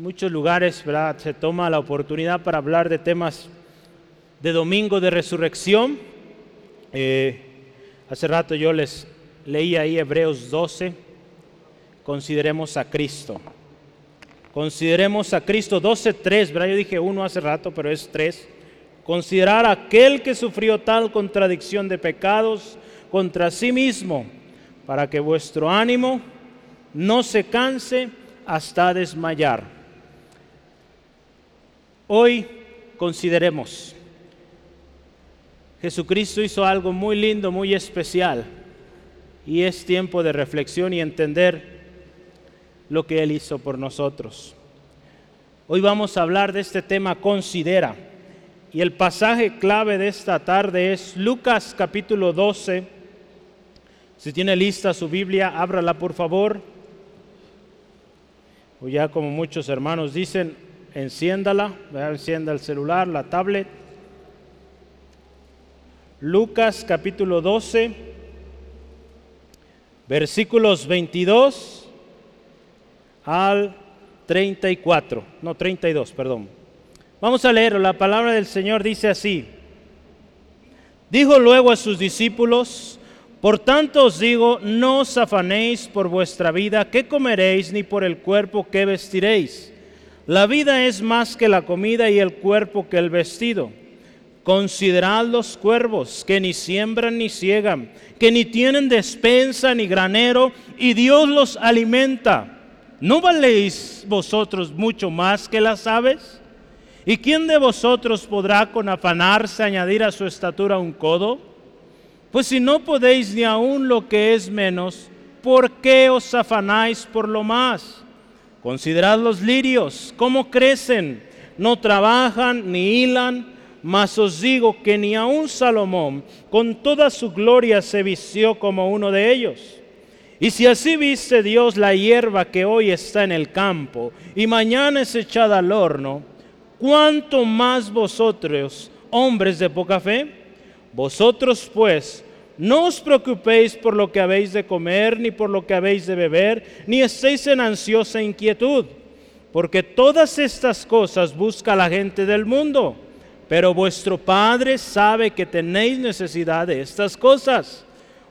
muchos lugares ¿verdad? se toma la oportunidad para hablar de temas de domingo de resurrección. Eh, hace rato yo les leí ahí Hebreos 12, consideremos a Cristo. Consideremos a Cristo 12.3, ¿verdad? Yo dije uno hace rato, pero es 3. Considerar a aquel que sufrió tal contradicción de pecados contra sí mismo, para que vuestro ánimo no se canse hasta desmayar. Hoy consideremos, Jesucristo hizo algo muy lindo, muy especial, y es tiempo de reflexión y entender lo que Él hizo por nosotros. Hoy vamos a hablar de este tema, considera. Y el pasaje clave de esta tarde es Lucas capítulo 12. Si tiene lista su Biblia, ábrala por favor. O ya como muchos hermanos dicen, enciéndala, encienda el celular, la tablet. Lucas capítulo 12, versículos 22 al 34, no 32, perdón. Vamos a leer, la palabra del Señor dice así. Dijo luego a sus discípulos, por tanto os digo, no os afanéis por vuestra vida, qué comeréis, ni por el cuerpo que vestiréis. La vida es más que la comida y el cuerpo que el vestido. Considerad los cuervos que ni siembran ni ciegan, que ni tienen despensa ni granero, y Dios los alimenta. ¿No valéis vosotros mucho más que las aves? ¿Y quién de vosotros podrá con afanarse añadir a su estatura un codo? Pues si no podéis ni aun lo que es menos, ¿por qué os afanáis por lo más? Considerad los lirios, cómo crecen, no trabajan ni hilan, mas os digo que ni aun Salomón con toda su gloria se vistió como uno de ellos. Y si así viste Dios la hierba que hoy está en el campo y mañana es echada al horno, ¿cuánto más vosotros, hombres de poca fe? Vosotros pues, no os preocupéis por lo que habéis de comer, ni por lo que habéis de beber, ni estéis en ansiosa inquietud, porque todas estas cosas busca la gente del mundo, pero vuestro Padre sabe que tenéis necesidad de estas cosas.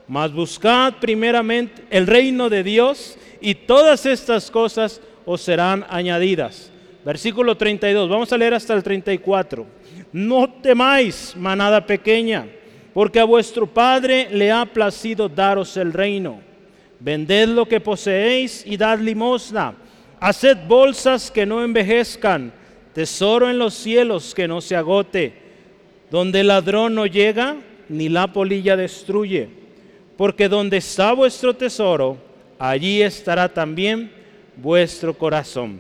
Mas buscad primeramente el reino de Dios y todas estas cosas os serán añadidas. Versículo 32, vamos a leer hasta el 34. No temáis, manada pequeña, porque a vuestro Padre le ha placido daros el reino. Vended lo que poseéis y dad limosna. Haced bolsas que no envejezcan, tesoro en los cielos que no se agote, donde el ladrón no llega ni la polilla destruye porque donde está vuestro tesoro, allí estará también vuestro corazón.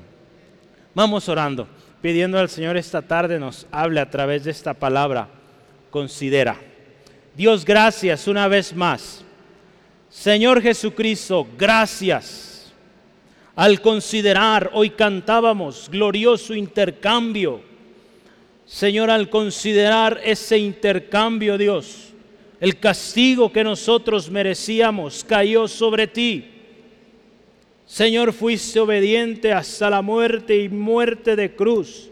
Vamos orando, pidiendo al Señor esta tarde nos hable a través de esta palabra. Considera. Dios, gracias una vez más. Señor Jesucristo, gracias. Al considerar, hoy cantábamos glorioso intercambio. Señor, al considerar ese intercambio, Dios, el castigo que nosotros merecíamos cayó sobre ti. Señor, fuiste obediente hasta la muerte y muerte de cruz.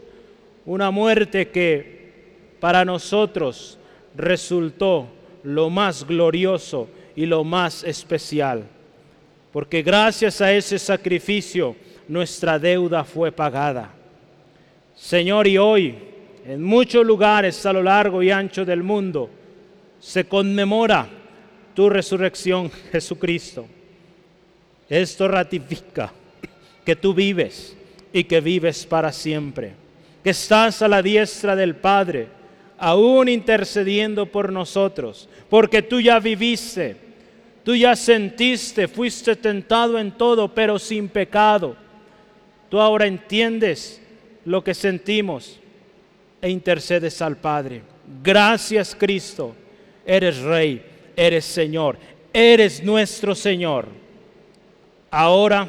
Una muerte que para nosotros resultó lo más glorioso y lo más especial. Porque gracias a ese sacrificio nuestra deuda fue pagada. Señor, y hoy en muchos lugares a lo largo y ancho del mundo, se conmemora tu resurrección, Jesucristo. Esto ratifica que tú vives y que vives para siempre, que estás a la diestra del Padre, aún intercediendo por nosotros, porque tú ya viviste, tú ya sentiste, fuiste tentado en todo, pero sin pecado. Tú ahora entiendes lo que sentimos e intercedes al Padre. Gracias Cristo eres Rey, eres Señor, eres nuestro Señor. Ahora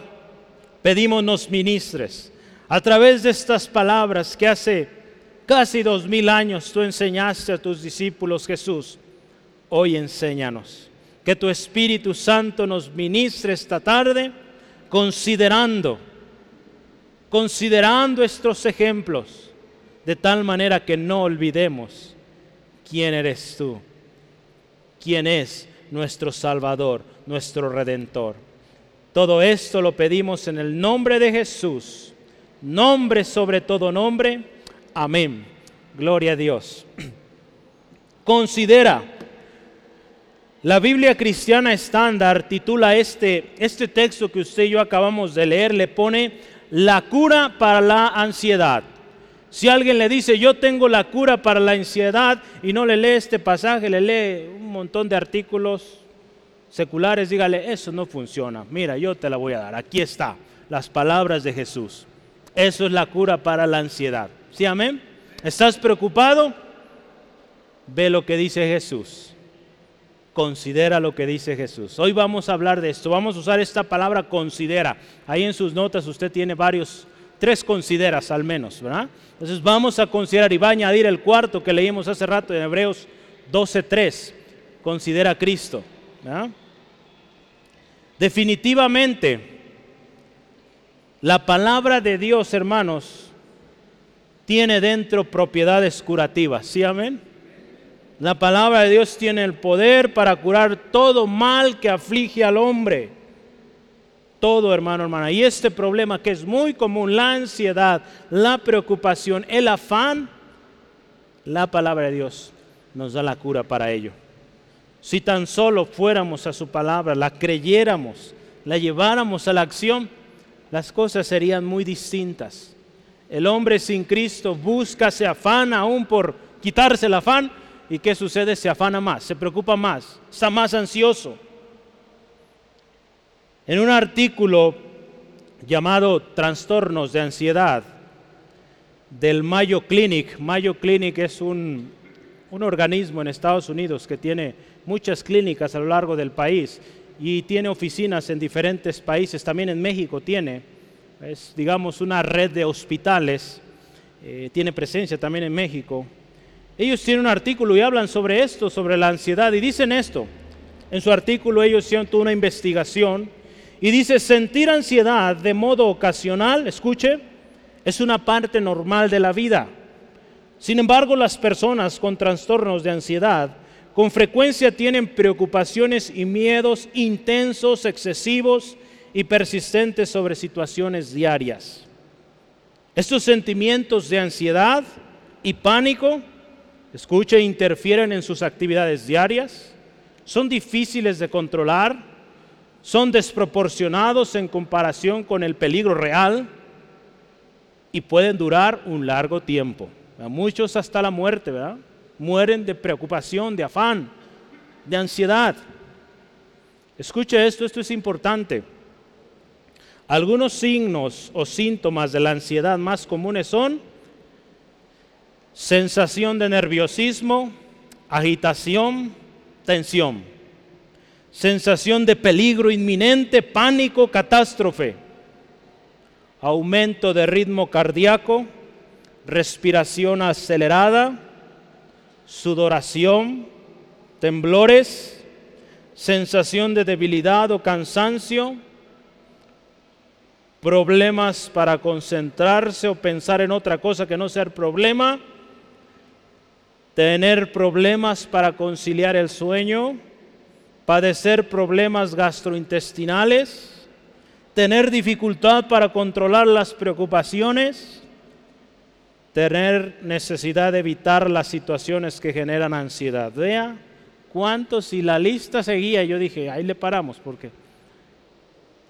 pedimos nos ministres a través de estas palabras que hace casi dos mil años tú enseñaste a tus discípulos Jesús. Hoy enséñanos. Que tu Espíritu Santo nos ministre esta tarde considerando considerando estos ejemplos, de tal manera que no olvidemos quién eres tú, quién es nuestro Salvador, nuestro Redentor. Todo esto lo pedimos en el nombre de Jesús, nombre sobre todo nombre. Amén. Gloria a Dios. Considera. La Biblia cristiana estándar titula este, este texto que usted y yo acabamos de leer, le pone la cura para la ansiedad. Si alguien le dice, yo tengo la cura para la ansiedad y no le lee este pasaje, le lee un montón de artículos seculares, dígale, eso no funciona. Mira, yo te la voy a dar. Aquí está, las palabras de Jesús. Eso es la cura para la ansiedad. ¿Sí, amén? ¿Estás preocupado? Ve lo que dice Jesús. Considera lo que dice Jesús. Hoy vamos a hablar de esto. Vamos a usar esta palabra considera. Ahí en sus notas usted tiene varios, tres consideras al menos, ¿verdad? Entonces vamos a considerar y va a añadir el cuarto que leímos hace rato en Hebreos 12.3. Considera a Cristo. Definitivamente, la palabra de Dios, hermanos, tiene dentro propiedades curativas. ¿Sí, amén? La palabra de Dios tiene el poder para curar todo mal que aflige al hombre. Todo, hermano, hermana. Y este problema que es muy común, la ansiedad, la preocupación, el afán, la palabra de Dios nos da la cura para ello. Si tan solo fuéramos a su palabra, la creyéramos, la lleváramos a la acción, las cosas serían muy distintas. El hombre sin Cristo busca, se afana aún por quitarse el afán. ¿Y qué sucede? Se afana más, se preocupa más, está más ansioso. En un artículo llamado Trastornos de Ansiedad del Mayo Clinic, Mayo Clinic es un, un organismo en Estados Unidos que tiene muchas clínicas a lo largo del país y tiene oficinas en diferentes países, también en México tiene, es digamos una red de hospitales, eh, tiene presencia también en México. Ellos tienen un artículo y hablan sobre esto, sobre la ansiedad, y dicen esto. En su artículo ellos hicieron una investigación y dice, sentir ansiedad de modo ocasional, escuche, es una parte normal de la vida. Sin embargo, las personas con trastornos de ansiedad con frecuencia tienen preocupaciones y miedos intensos, excesivos y persistentes sobre situaciones diarias. Estos sentimientos de ansiedad y pánico, escuche, interfieren en sus actividades diarias, son difíciles de controlar, son desproporcionados en comparación con el peligro real y pueden durar un largo tiempo. A muchos hasta la muerte, ¿verdad? mueren de preocupación, de afán, de ansiedad. Escuche esto, esto es importante. Algunos signos o síntomas de la ansiedad más comunes son sensación de nerviosismo, agitación, tensión, sensación de peligro inminente, pánico, catástrofe, aumento de ritmo cardíaco, respiración acelerada, sudoración, temblores, sensación de debilidad o cansancio, problemas para concentrarse o pensar en otra cosa que no el problema, tener problemas para conciliar el sueño, padecer problemas gastrointestinales, tener dificultad para controlar las preocupaciones, tener necesidad de evitar las situaciones que generan ansiedad. Vea cuántos, si la lista seguía, yo dije, ahí le paramos, porque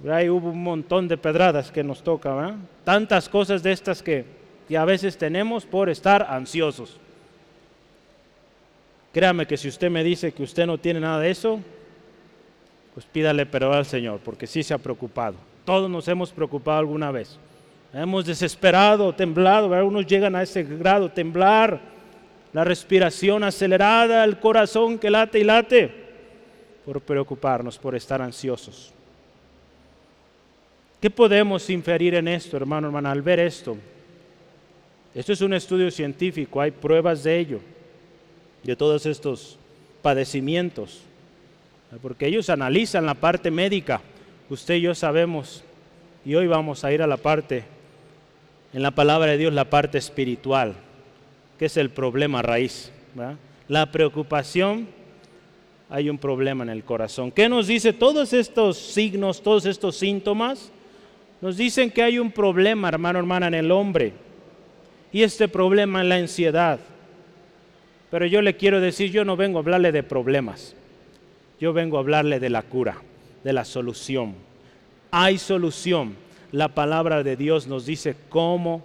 ahí hubo un montón de pedradas que nos toca, tantas cosas de estas que, que a veces tenemos por estar ansiosos. Créame que si usted me dice que usted no tiene nada de eso, pues pídale perdón al Señor, porque sí se ha preocupado. Todos nos hemos preocupado alguna vez. Hemos desesperado, temblado, algunos llegan a ese grado, temblar, la respiración acelerada, el corazón que late y late, por preocuparnos, por estar ansiosos. ¿Qué podemos inferir en esto, hermano, hermana, al ver esto? Esto es un estudio científico, hay pruebas de ello, de todos estos padecimientos, porque ellos analizan la parte médica, usted y yo sabemos, y hoy vamos a ir a la parte en la palabra de Dios la parte espiritual, que es el problema raíz. La preocupación, hay un problema en el corazón. ¿Qué nos dice todos estos signos, todos estos síntomas? Nos dicen que hay un problema, hermano, hermana, en el hombre. Y este problema es la ansiedad. Pero yo le quiero decir, yo no vengo a hablarle de problemas. Yo vengo a hablarle de la cura, de la solución. Hay solución. La palabra de Dios nos dice cómo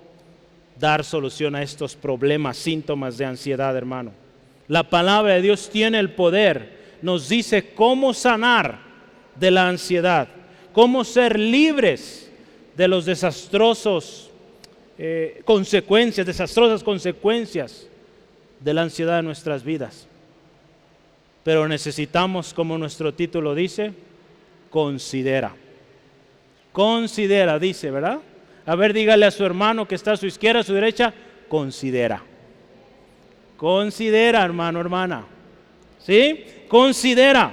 dar solución a estos problemas, síntomas de ansiedad, hermano. La palabra de Dios tiene el poder. Nos dice cómo sanar de la ansiedad, cómo ser libres de los desastrosos eh, consecuencias, desastrosas consecuencias de la ansiedad en nuestras vidas. Pero necesitamos, como nuestro título dice, considera. Considera, dice, ¿verdad? A ver, dígale a su hermano que está a su izquierda, a su derecha, considera. Considera, hermano, hermana. ¿Sí? Considera.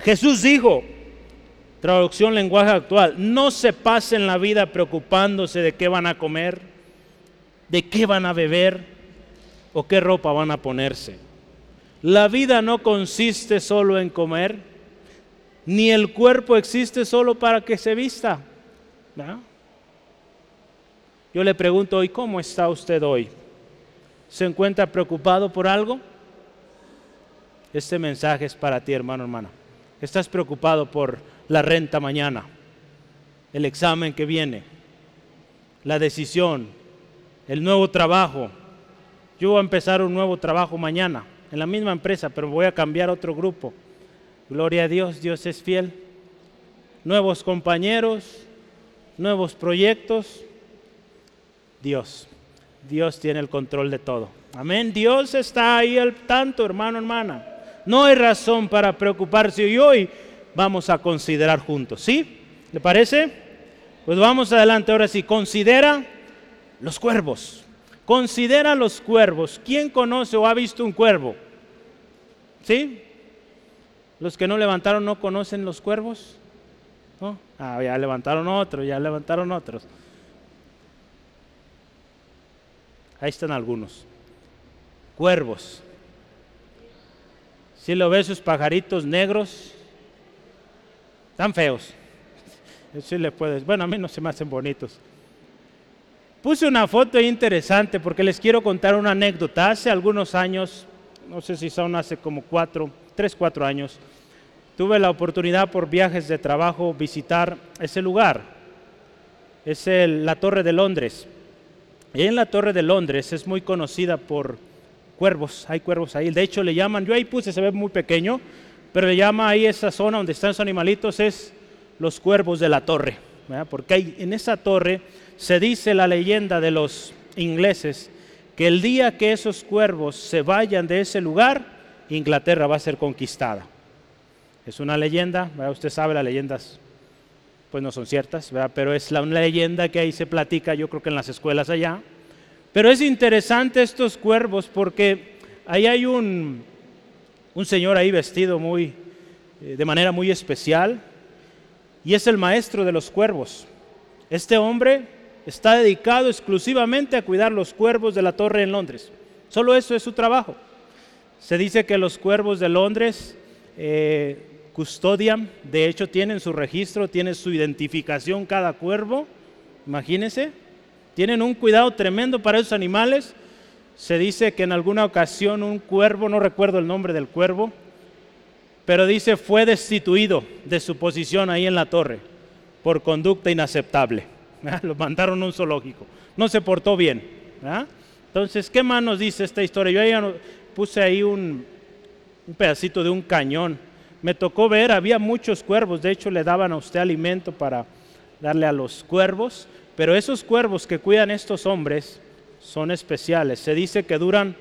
Jesús dijo, traducción lenguaje actual, no se pasen la vida preocupándose de qué van a comer, de qué van a beber o qué ropa van a ponerse. La vida no consiste solo en comer, ni el cuerpo existe solo para que se vista. Yo le pregunto hoy, ¿cómo está usted hoy? ¿Se encuentra preocupado por algo? Este mensaje es para ti, hermano, hermana. ¿Estás preocupado por la renta mañana? ¿El examen que viene? ¿La decisión? ¿El nuevo trabajo? Yo voy a empezar un nuevo trabajo mañana en la misma empresa, pero voy a cambiar otro grupo. Gloria a Dios, Dios es fiel. Nuevos compañeros, nuevos proyectos. Dios, Dios tiene el control de todo. Amén. Dios está ahí al tanto, hermano, hermana. No hay razón para preocuparse y hoy vamos a considerar juntos. ¿Sí? ¿Le parece? Pues vamos adelante ahora sí. Considera los cuervos. Considera los cuervos. ¿Quién conoce o ha visto un cuervo? ¿Sí? Los que no levantaron no conocen los cuervos. ¿No? Ah, ya levantaron otros, ya levantaron otros. Ahí están algunos. Cuervos. Si lo ves, sus pajaritos negros, están feos. Sí le puedes. Bueno, a mí no se me hacen bonitos. Puse una foto interesante porque les quiero contar una anécdota. Hace algunos años, no sé si son hace como cuatro, tres, cuatro años, tuve la oportunidad por viajes de trabajo visitar ese lugar. Es la Torre de Londres. Y en la Torre de Londres es muy conocida por cuervos, hay cuervos ahí. De hecho le llaman, yo ahí puse, se ve muy pequeño, pero le llama ahí esa zona donde están esos animalitos, es los cuervos de la torre. Porque hay, en esa torre se dice la leyenda de los ingleses que el día que esos cuervos se vayan de ese lugar, Inglaterra va a ser conquistada. Es una leyenda, usted sabe las leyendas pues no son ciertas, pero es la, una leyenda que ahí se platica, yo creo que en las escuelas allá. Pero es interesante estos cuervos porque ahí hay un, un señor ahí vestido muy, eh, de manera muy especial y es el maestro de los cuervos. Este hombre está dedicado exclusivamente a cuidar los cuervos de la torre en Londres. Solo eso es su trabajo. Se dice que los cuervos de Londres eh, custodian, de hecho tienen su registro, tienen su identificación cada cuervo, imagínense, tienen un cuidado tremendo para esos animales. Se dice que en alguna ocasión un cuervo, no recuerdo el nombre del cuervo, pero dice fue destituido de su posición ahí en la torre por conducta inaceptable. Lo mandaron a un zoológico. No se portó bien. Entonces, ¿qué más nos dice esta historia? Yo ahí puse ahí un, un pedacito de un cañón. Me tocó ver, había muchos cuervos. De hecho, le daban a usted alimento para darle a los cuervos. Pero esos cuervos que cuidan estos hombres son especiales. Se dice que duran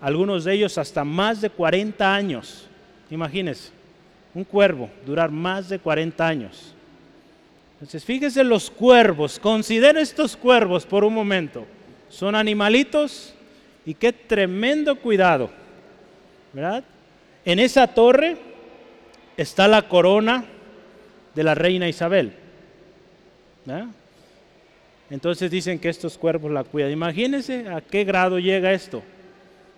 algunos de ellos hasta más de 40 años. Imagínense, un cuervo durar más de 40 años. Entonces, fíjese los cuervos, considere estos cuervos por un momento. Son animalitos y qué tremendo cuidado, ¿verdad? En esa torre está la corona de la reina Isabel. Entonces dicen que estos cuervos la cuidan. Imagínense a qué grado llega esto.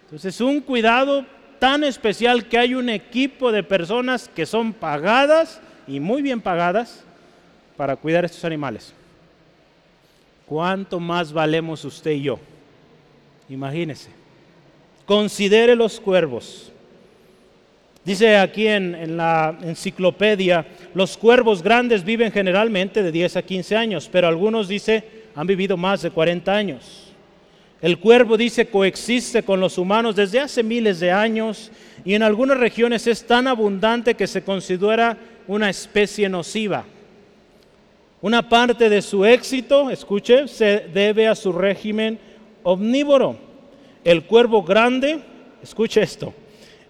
Entonces, un cuidado tan especial que hay un equipo de personas que son pagadas y muy bien pagadas para cuidar estos animales. ¿Cuánto más valemos usted y yo? Imagínese. Considere los cuervos. Dice aquí en, en, la enciclopedia, los cuervos grandes viven generalmente de 10 a 15 años, pero algunos dice han vivido más de 40 años. El cuervo dice coexiste con los humanos desde hace miles de años y en algunas regiones es tan abundante que se considera una especie nociva. Una parte de su éxito, escuche, se debe a su régimen omnívoro. El cuervo grande, escuche esto,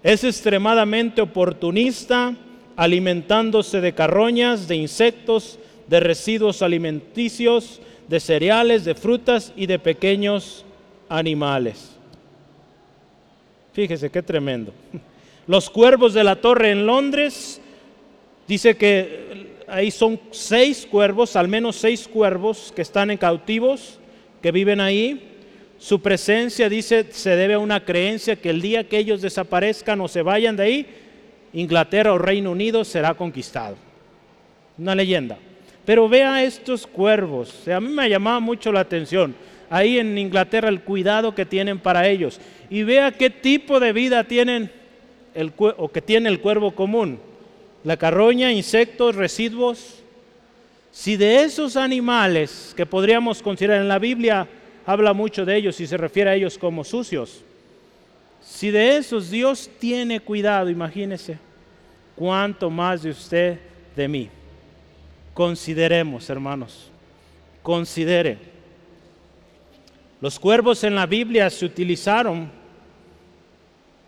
es extremadamente oportunista, alimentándose de carroñas, de insectos, de residuos alimenticios, de cereales, de frutas y de pequeños animales. Fíjese qué tremendo. Los cuervos de la torre en Londres, dice que ahí son seis cuervos, al menos seis cuervos que están en cautivos, que viven ahí. Su presencia, dice, se debe a una creencia que el día que ellos desaparezcan o se vayan de ahí, Inglaterra o Reino Unido será conquistado. Una leyenda. Pero vea estos cuervos. A mí me llamaba mucho la atención ahí en Inglaterra el cuidado que tienen para ellos. Y vea qué tipo de vida tienen el, o que tiene el cuervo común. La carroña, insectos, residuos. Si de esos animales que podríamos considerar en la Biblia habla mucho de ellos y se refiere a ellos como sucios. Si de esos Dios tiene cuidado, imagínese, cuánto más de usted de mí. Consideremos, hermanos, considere. Los cuervos en la Biblia se utilizaron.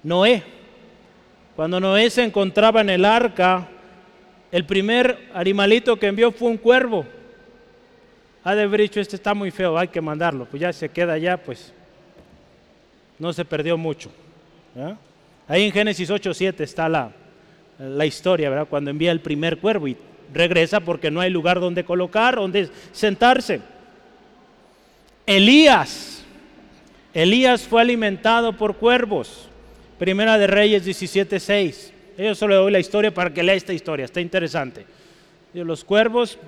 Noé, cuando Noé se encontraba en el arca, el primer animalito que envió fue un cuervo. Ha de haber dicho, este está muy feo, hay que mandarlo. Pues ya se queda allá, pues no se perdió mucho. Ahí en Génesis 8.7 está la, la historia, ¿verdad? Cuando envía el primer cuervo y regresa porque no hay lugar donde colocar, donde sentarse. Elías. Elías fue alimentado por cuervos. Primera de Reyes 17:6. Yo solo doy la historia para que lea esta historia, está interesante. Los cuervos,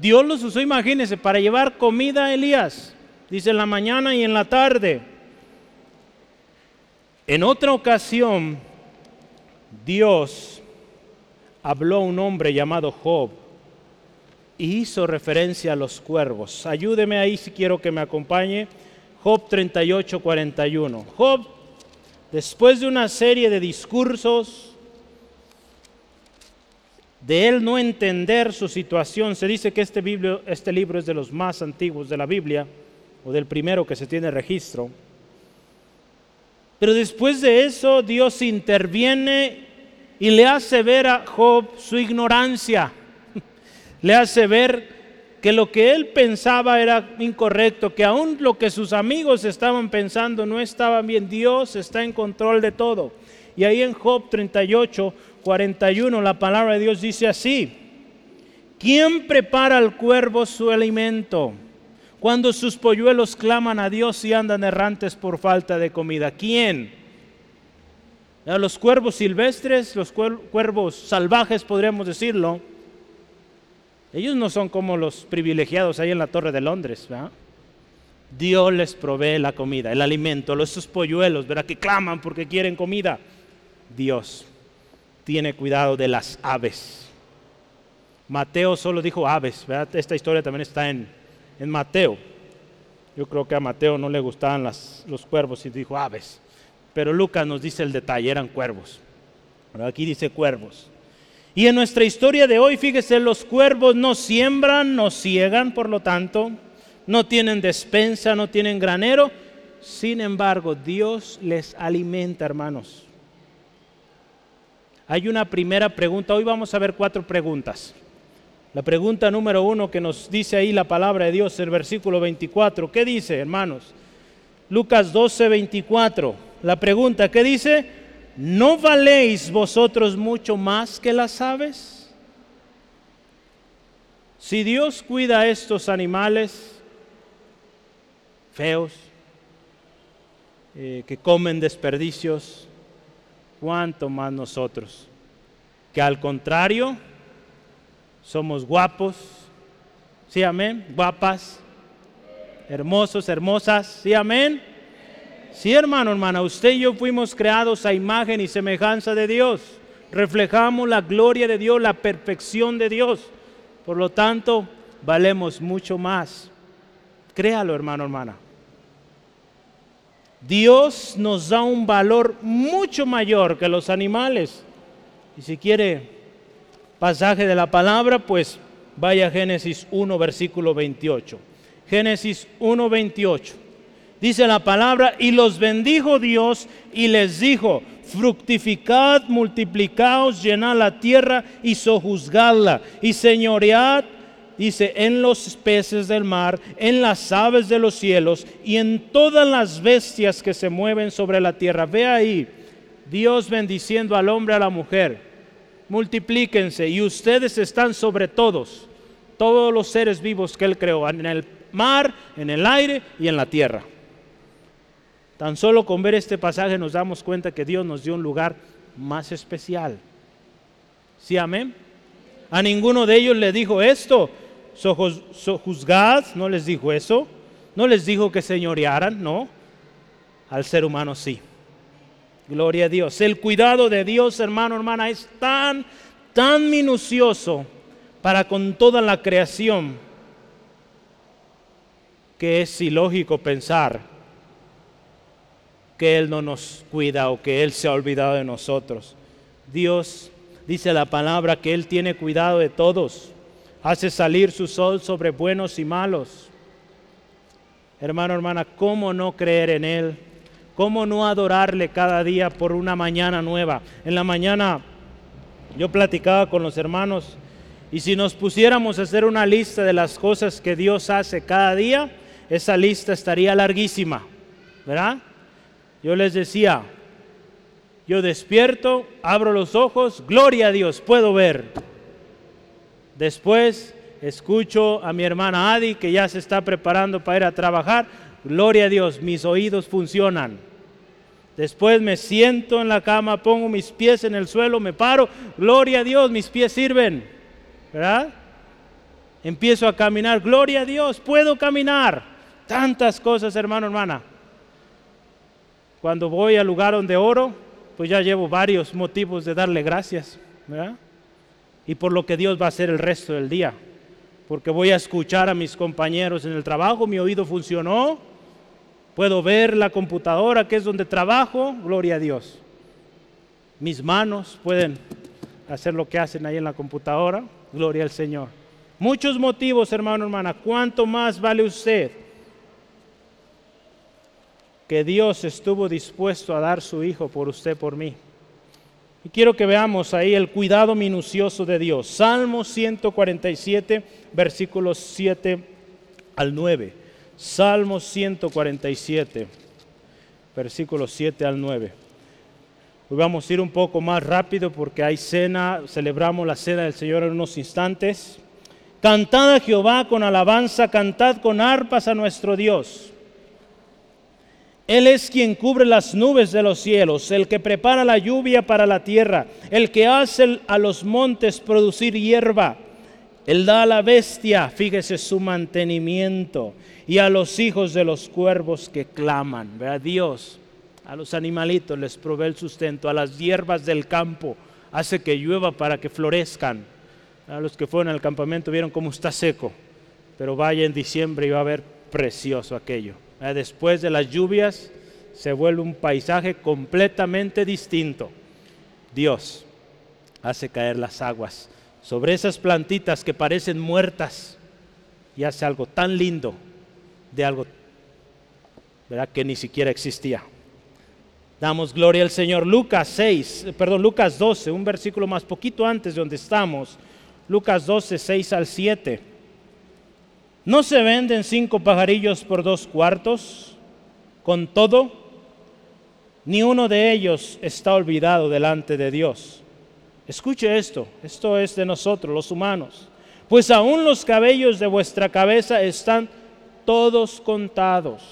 Dios los usó, imagínense, para llevar comida a Elías. Dice en la mañana y en la tarde. En otra ocasión, Dios habló un hombre llamado Job y hizo referencia a los cuervos. Ayúdeme ahí si quiero que me acompañe. Job 38, 41. Job, después de una serie de discursos, de él no entender su situación, se dice que este, este libro es de los más antiguos de la Biblia, o del primero que se tiene registro. Pero después de eso, Dios interviene y le hace ver a Job su ignorancia le hace ver que lo que él pensaba era incorrecto, que aún lo que sus amigos estaban pensando no estaba bien. Dios está en control de todo. Y ahí en Job 38, 41, la palabra de Dios dice así, ¿quién prepara al cuervo su alimento? Cuando sus polluelos claman a Dios y andan errantes por falta de comida. ¿Quién? Los cuervos silvestres, los cuervos salvajes, podríamos decirlo, ellos no son como los privilegiados ahí en la Torre de Londres. Dios les provee la comida, el alimento, esos polluelos, ¿verdad? Que claman porque quieren comida. Dios tiene cuidado de las aves. Mateo solo dijo aves. Esta historia también está en, en Mateo. Yo creo que a Mateo no le gustaban los cuervos y dijo aves. Pero Lucas nos dice el detalle, eran cuervos. aquí dice cuervos. Y en nuestra historia de hoy, fíjese, los cuervos no siembran, no ciegan, por lo tanto, no tienen despensa, no tienen granero. Sin embargo, Dios les alimenta, hermanos. Hay una primera pregunta. Hoy vamos a ver cuatro preguntas. La pregunta número uno que nos dice ahí la palabra de Dios, el versículo 24. ¿Qué dice, hermanos? Lucas 12, 24. La pregunta, ¿qué dice? ¿no valéis vosotros mucho más que las aves? Si Dios cuida a estos animales, feos, eh, que comen desperdicios, cuánto más nosotros, que al contrario, somos guapos, sí, amén, guapas, hermosos, hermosas, sí, amén. Sí, hermano, hermana, usted y yo fuimos creados a imagen y semejanza de Dios. Reflejamos la gloria de Dios, la perfección de Dios. Por lo tanto, valemos mucho más. Créalo, hermano, hermana. Dios nos da un valor mucho mayor que los animales. Y si quiere pasaje de la palabra, pues vaya a Génesis 1, versículo 28. Génesis 1, 28. Dice la palabra, y los bendijo Dios y les dijo, fructificad, multiplicaos, llenad la tierra y sojuzgadla, y señoread, dice, en los peces del mar, en las aves de los cielos y en todas las bestias que se mueven sobre la tierra. Ve ahí, Dios bendiciendo al hombre, a la mujer. Multiplíquense y ustedes están sobre todos, todos los seres vivos que Él creó, en el mar, en el aire y en la tierra. Tan solo con ver este pasaje nos damos cuenta que Dios nos dio un lugar más especial. ¿Sí, amén? A ninguno de ellos le dijo esto. Sojuzgad, no les dijo eso. No les dijo que señorearan, no. Al ser humano sí. Gloria a Dios. El cuidado de Dios, hermano, hermana, es tan, tan minucioso para con toda la creación que es ilógico pensar que Él no nos cuida o que Él se ha olvidado de nosotros. Dios dice la palabra que Él tiene cuidado de todos, hace salir su sol sobre buenos y malos. Hermano, hermana, ¿cómo no creer en Él? ¿Cómo no adorarle cada día por una mañana nueva? En la mañana yo platicaba con los hermanos y si nos pusiéramos a hacer una lista de las cosas que Dios hace cada día, esa lista estaría larguísima, ¿verdad? Yo les decía, yo despierto, abro los ojos, gloria a Dios, puedo ver. Después escucho a mi hermana Adi que ya se está preparando para ir a trabajar, gloria a Dios, mis oídos funcionan. Después me siento en la cama, pongo mis pies en el suelo, me paro, gloria a Dios, mis pies sirven. ¿Verdad? Empiezo a caminar, gloria a Dios, puedo caminar. Tantas cosas, hermano, hermana. Cuando voy al lugar donde oro, pues ya llevo varios motivos de darle gracias. Y por lo que Dios va a hacer el resto del día. Porque voy a escuchar a mis compañeros en el trabajo, mi oído funcionó, puedo ver la computadora que es donde trabajo, gloria a Dios. Mis manos pueden hacer lo que hacen ahí en la computadora, gloria al Señor. Muchos motivos, hermano, hermana. ¿Cuánto más vale usted? Que Dios estuvo dispuesto a dar su Hijo por usted, por mí. Y quiero que veamos ahí el cuidado minucioso de Dios. Salmo 147, versículos 7 al 9. Salmo 147, versículos 7 al 9. Hoy vamos a ir un poco más rápido porque hay cena, celebramos la cena del Señor en unos instantes. Cantad a Jehová con alabanza, cantad con arpas a nuestro Dios. Él es quien cubre las nubes de los cielos, el que prepara la lluvia para la tierra, el que hace a los montes producir hierba. Él da a la bestia, fíjese su mantenimiento, y a los hijos de los cuervos que claman. a Dios, a los animalitos les provee el sustento, a las hierbas del campo hace que llueva para que florezcan. A los que fueron al campamento vieron cómo está seco, pero vaya en diciembre y va a ver precioso aquello. Después de las lluvias se vuelve un paisaje completamente distinto. Dios hace caer las aguas sobre esas plantitas que parecen muertas y hace algo tan lindo de algo que ni siquiera existía. Damos gloria al Señor. Lucas 6, perdón, Lucas 12, un versículo más poquito antes de donde estamos. Lucas 12, 6 al 7. ¿No se venden cinco pajarillos por dos cuartos? Con todo, ni uno de ellos está olvidado delante de Dios. Escuche esto, esto es de nosotros, los humanos. Pues aún los cabellos de vuestra cabeza están todos contados.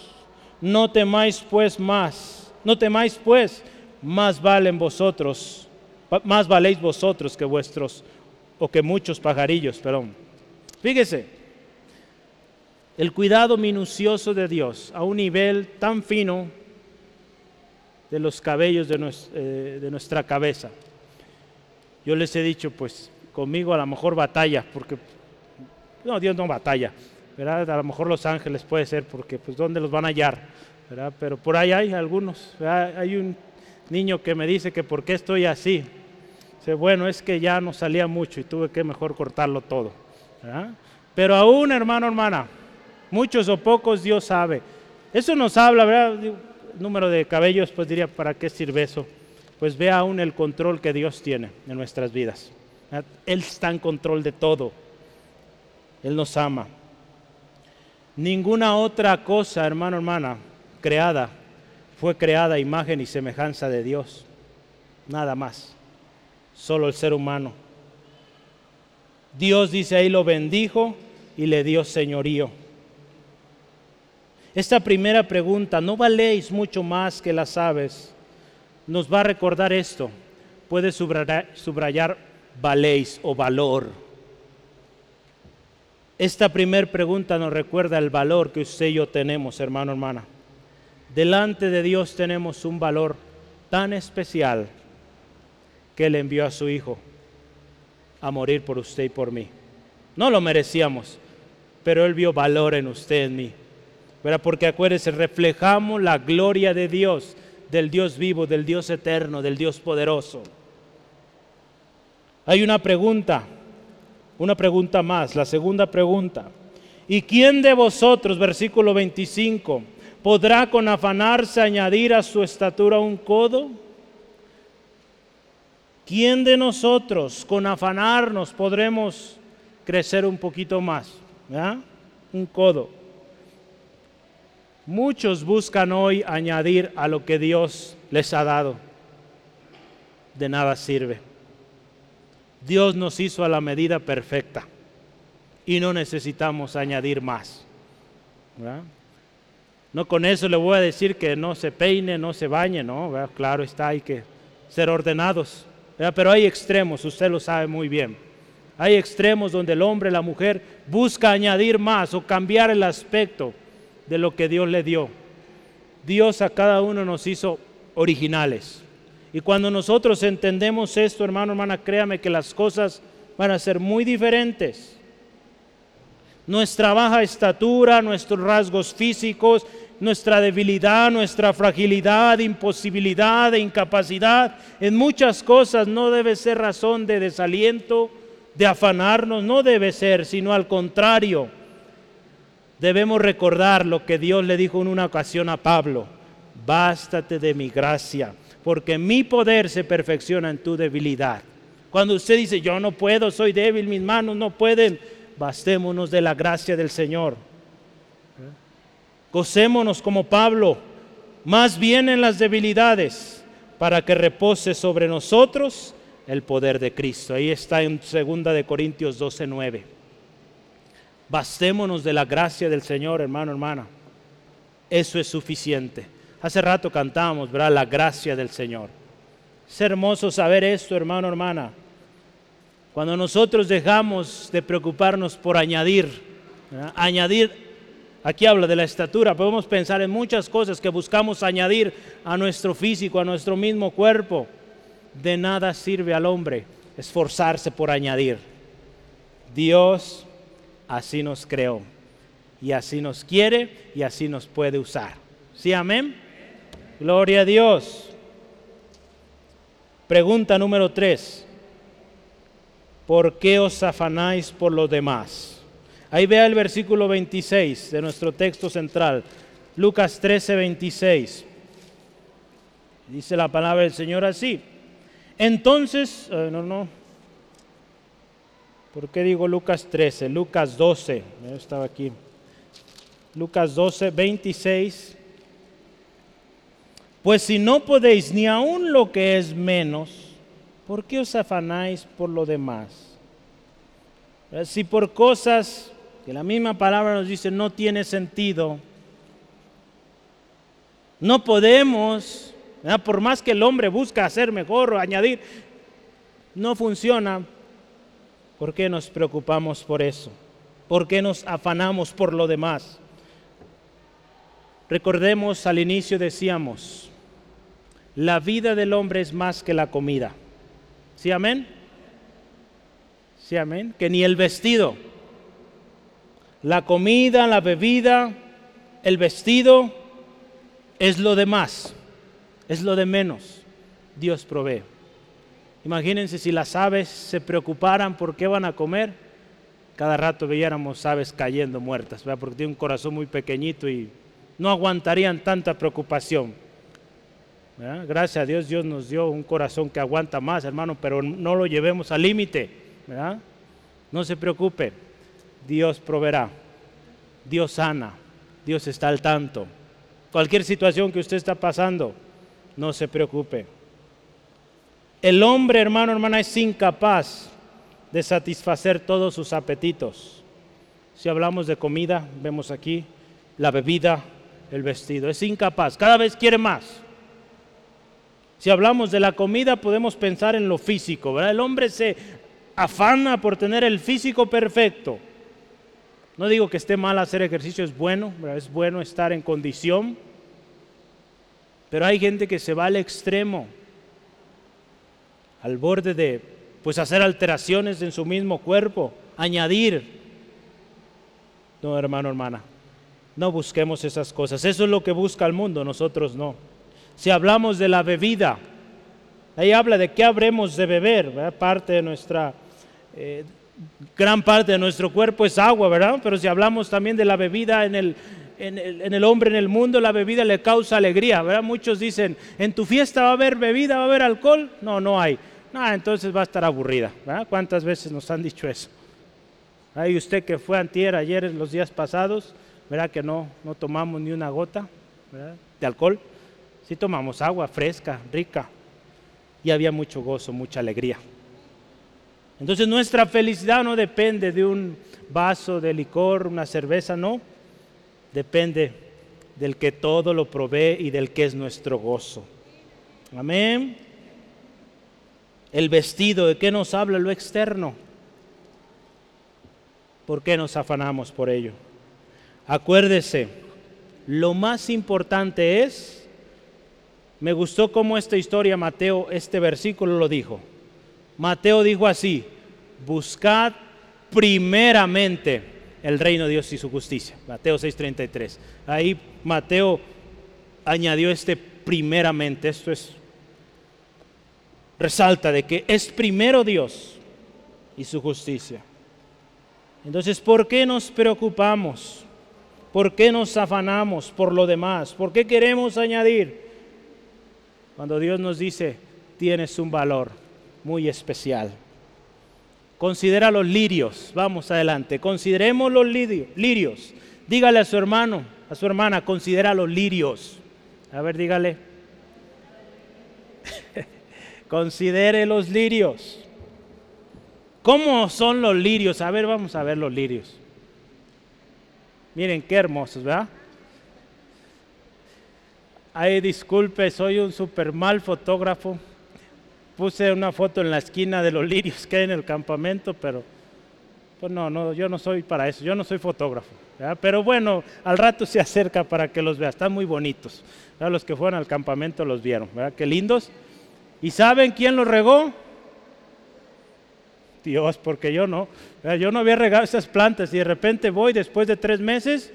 No temáis pues más, no temáis pues, más valen vosotros, más valéis vosotros que vuestros, o que muchos pajarillos, perdón. Fíjese, el cuidado minucioso de Dios a un nivel tan fino de los cabellos de, eh, de nuestra cabeza. Yo les he dicho, pues conmigo a lo mejor batalla, porque no, Dios no batalla, ¿verdad? A lo mejor los ángeles puede ser, porque pues ¿dónde los van a hallar? ¿verdad? Pero por ahí hay algunos, hay un niño que me dice que por qué estoy así. Dice, bueno, es que ya no salía mucho y tuve que mejor cortarlo todo. Pero aún, hermano, hermana, muchos o pocos Dios sabe. Eso nos habla, ¿verdad? Número de cabellos, pues diría, ¿para qué sirve eso? Pues ve aún el control que Dios tiene en nuestras vidas. Él está en control de todo. Él nos ama. Ninguna otra cosa, hermano, hermana, creada, fue creada imagen y semejanza de Dios. Nada más. Solo el ser humano. Dios dice ahí lo bendijo y le dio señorío. Esta primera pregunta, ¿no valéis mucho más que las aves? Nos va a recordar esto. Puede subrayar, valéis o valor. Esta primera pregunta nos recuerda el valor que usted y yo tenemos, hermano, hermana. Delante de Dios tenemos un valor tan especial que Él envió a su Hijo a morir por usted y por mí. No lo merecíamos, pero Él vio valor en usted, en mí. Porque acuérdese, reflejamos la gloria de Dios, del Dios vivo, del Dios eterno, del Dios poderoso. Hay una pregunta, una pregunta más, la segunda pregunta. ¿Y quién de vosotros, versículo 25, podrá con afanarse añadir a su estatura un codo? ¿Quién de nosotros con afanarnos podremos crecer un poquito más? Un codo. Muchos buscan hoy añadir a lo que Dios les ha dado. De nada sirve. Dios nos hizo a la medida perfecta y no necesitamos añadir más. No con eso le voy a decir que no se peine, no se bañe, no, claro está, hay que ser ordenados. Pero hay extremos, usted lo sabe muy bien. Hay extremos donde el hombre, la mujer busca añadir más o cambiar el aspecto de lo que Dios le dio. Dios a cada uno nos hizo originales. Y cuando nosotros entendemos esto, hermano, hermana, créame que las cosas van a ser muy diferentes. Nuestra baja estatura, nuestros rasgos físicos, nuestra debilidad, nuestra fragilidad, imposibilidad incapacidad en muchas cosas no debe ser razón de desaliento, de afanarnos, no debe ser, sino al contrario. Debemos recordar lo que Dios le dijo en una ocasión a Pablo, bástate de mi gracia porque mi poder se perfecciona en tu debilidad. Cuando usted dice, yo no puedo, soy débil, mis manos no pueden, bastémonos de la gracia del Señor. Gocémonos como Pablo, más bien en las debilidades, para que repose sobre nosotros el poder de Cristo. Ahí está en 2 de Corintios 12, 9. Bastémonos de la gracia del Señor, hermano, hermana. Eso es suficiente. Hace rato cantamos, ¿verdad? La gracia del Señor. Es hermoso saber esto, hermano, hermana. Cuando nosotros dejamos de preocuparnos por añadir, añadir, aquí habla de la estatura, podemos pensar en muchas cosas que buscamos añadir a nuestro físico, a nuestro mismo cuerpo. De nada sirve al hombre esforzarse por añadir. Dios así nos creó y así nos quiere y así nos puede usar. ¿Sí, amén? Gloria a Dios. Pregunta número 3. ¿Por qué os afanáis por los demás? Ahí vea el versículo 26 de nuestro texto central. Lucas 13, 26. Dice la palabra del Señor así. Entonces, eh, no, no. ¿Por qué digo Lucas 13? Lucas 12. Yo estaba aquí. Lucas 12, 26 pues si no podéis ni aun lo que es menos, ¿por qué os afanáis por lo demás? Si por cosas que la misma palabra nos dice no tiene sentido, No podemos, por más que el hombre busca hacer mejor o añadir, no funciona. ¿Por qué nos preocupamos por eso? ¿Por qué nos afanamos por lo demás? Recordemos al inicio decíamos, la vida del hombre es más que la comida. ¿Sí, amén? Sí, amén. Que ni el vestido. La comida, la bebida, el vestido es lo de más, es lo de menos. Dios provee. Imagínense si las aves se preocuparan por qué van a comer. Cada rato veíamos aves cayendo muertas, porque tiene un corazón muy pequeñito y no aguantarían tanta preocupación. Gracias a Dios, Dios nos dio un corazón que aguanta más, hermano, pero no lo llevemos al límite. No se preocupe, Dios proveerá, Dios sana, Dios está al tanto. Cualquier situación que usted está pasando, no se preocupe. El hombre, hermano, hermana, es incapaz de satisfacer todos sus apetitos. Si hablamos de comida, vemos aquí la bebida, el vestido. Es incapaz, cada vez quiere más. Si hablamos de la comida, podemos pensar en lo físico, ¿verdad? El hombre se afana por tener el físico perfecto. No digo que esté mal hacer ejercicio, es bueno, es bueno estar en condición, pero hay gente que se va al extremo, al borde de pues hacer alteraciones en su mismo cuerpo, añadir. No, hermano, hermana, no busquemos esas cosas. Eso es lo que busca el mundo, nosotros no. Si hablamos de la bebida, ahí habla de qué habremos de beber, parte de nuestra, eh, gran parte de nuestro cuerpo es agua, ¿verdad? Pero si hablamos también de la bebida en el, en el, en el, hombre, en el mundo, la bebida le causa alegría. Muchos dicen, ¿en tu fiesta va a haber bebida, va a haber alcohol? No, no hay. No, entonces va a estar aburrida, ¿verdad? ¿Cuántas veces nos han dicho eso? Hay usted que fue antier, ayer, los días pasados, ¿verdad? Que no, no tomamos ni una gota de alcohol. Sí tomamos agua fresca, rica. Y había mucho gozo, mucha alegría. Entonces nuestra felicidad no depende de un vaso de licor, una cerveza, no. Depende del que todo lo provee y del que es nuestro gozo. Amén. El vestido, ¿de qué nos habla lo externo? ¿Por qué nos afanamos por ello? Acuérdese, lo más importante es, me gustó cómo esta historia, Mateo, este versículo lo dijo. Mateo dijo así, buscad primeramente el reino de Dios y su justicia. Mateo 6:33. Ahí Mateo añadió este primeramente. Esto es, resalta de que es primero Dios y su justicia. Entonces, ¿por qué nos preocupamos? ¿Por qué nos afanamos por lo demás? ¿Por qué queremos añadir? Cuando Dios nos dice, tienes un valor muy especial. Considera los lirios. Vamos adelante. Consideremos los lirios. Dígale a su hermano, a su hermana, considera los lirios. A ver, dígale. Considere los lirios. ¿Cómo son los lirios? A ver, vamos a ver los lirios. Miren qué hermosos, ¿verdad? Ay, disculpe, soy un super mal fotógrafo. Puse una foto en la esquina de los lirios que hay en el campamento, pero pues no, no, yo no soy para eso, yo no soy fotógrafo. Pero bueno, al rato se acerca para que los vea, están muy bonitos. Los que fueron al campamento los vieron, ¿verdad? Qué lindos. ¿Y saben quién los regó? Dios, porque yo no. Yo no había regado esas plantas y de repente voy después de tres meses,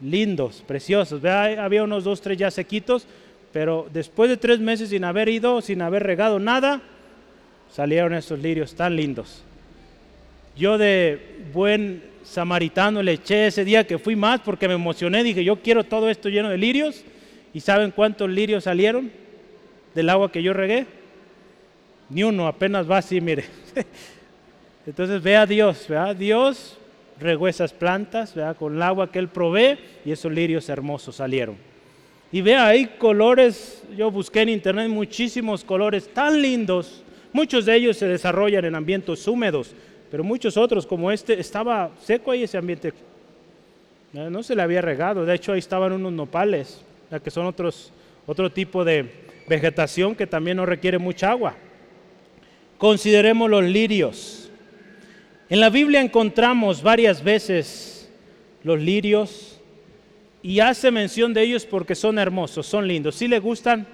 lindos, preciosos. Había unos dos, tres ya sequitos, pero después de tres meses sin haber ido, sin haber regado nada, salieron esos lirios tan lindos. Yo de buen samaritano le eché ese día que fui más porque me emocioné, dije, yo quiero todo esto lleno de lirios. ¿Y saben cuántos lirios salieron del agua que yo regué? Ni uno, apenas va así, mire. Entonces ve a Dios, ¿verdad? Dios regó esas plantas ¿verdad? con el agua que Él provee y esos lirios hermosos salieron. Y vea, hay colores, yo busqué en internet muchísimos colores tan lindos. Muchos de ellos se desarrollan en ambientes húmedos, pero muchos otros, como este, estaba seco ahí ese ambiente. No se le había regado, de hecho ahí estaban unos nopales que son otros, otro tipo de vegetación que también no requiere mucha agua. Consideremos los lirios. En la Biblia encontramos varias veces los lirios y hace mención de ellos porque son hermosos, son lindos. ¿Sí le gustan?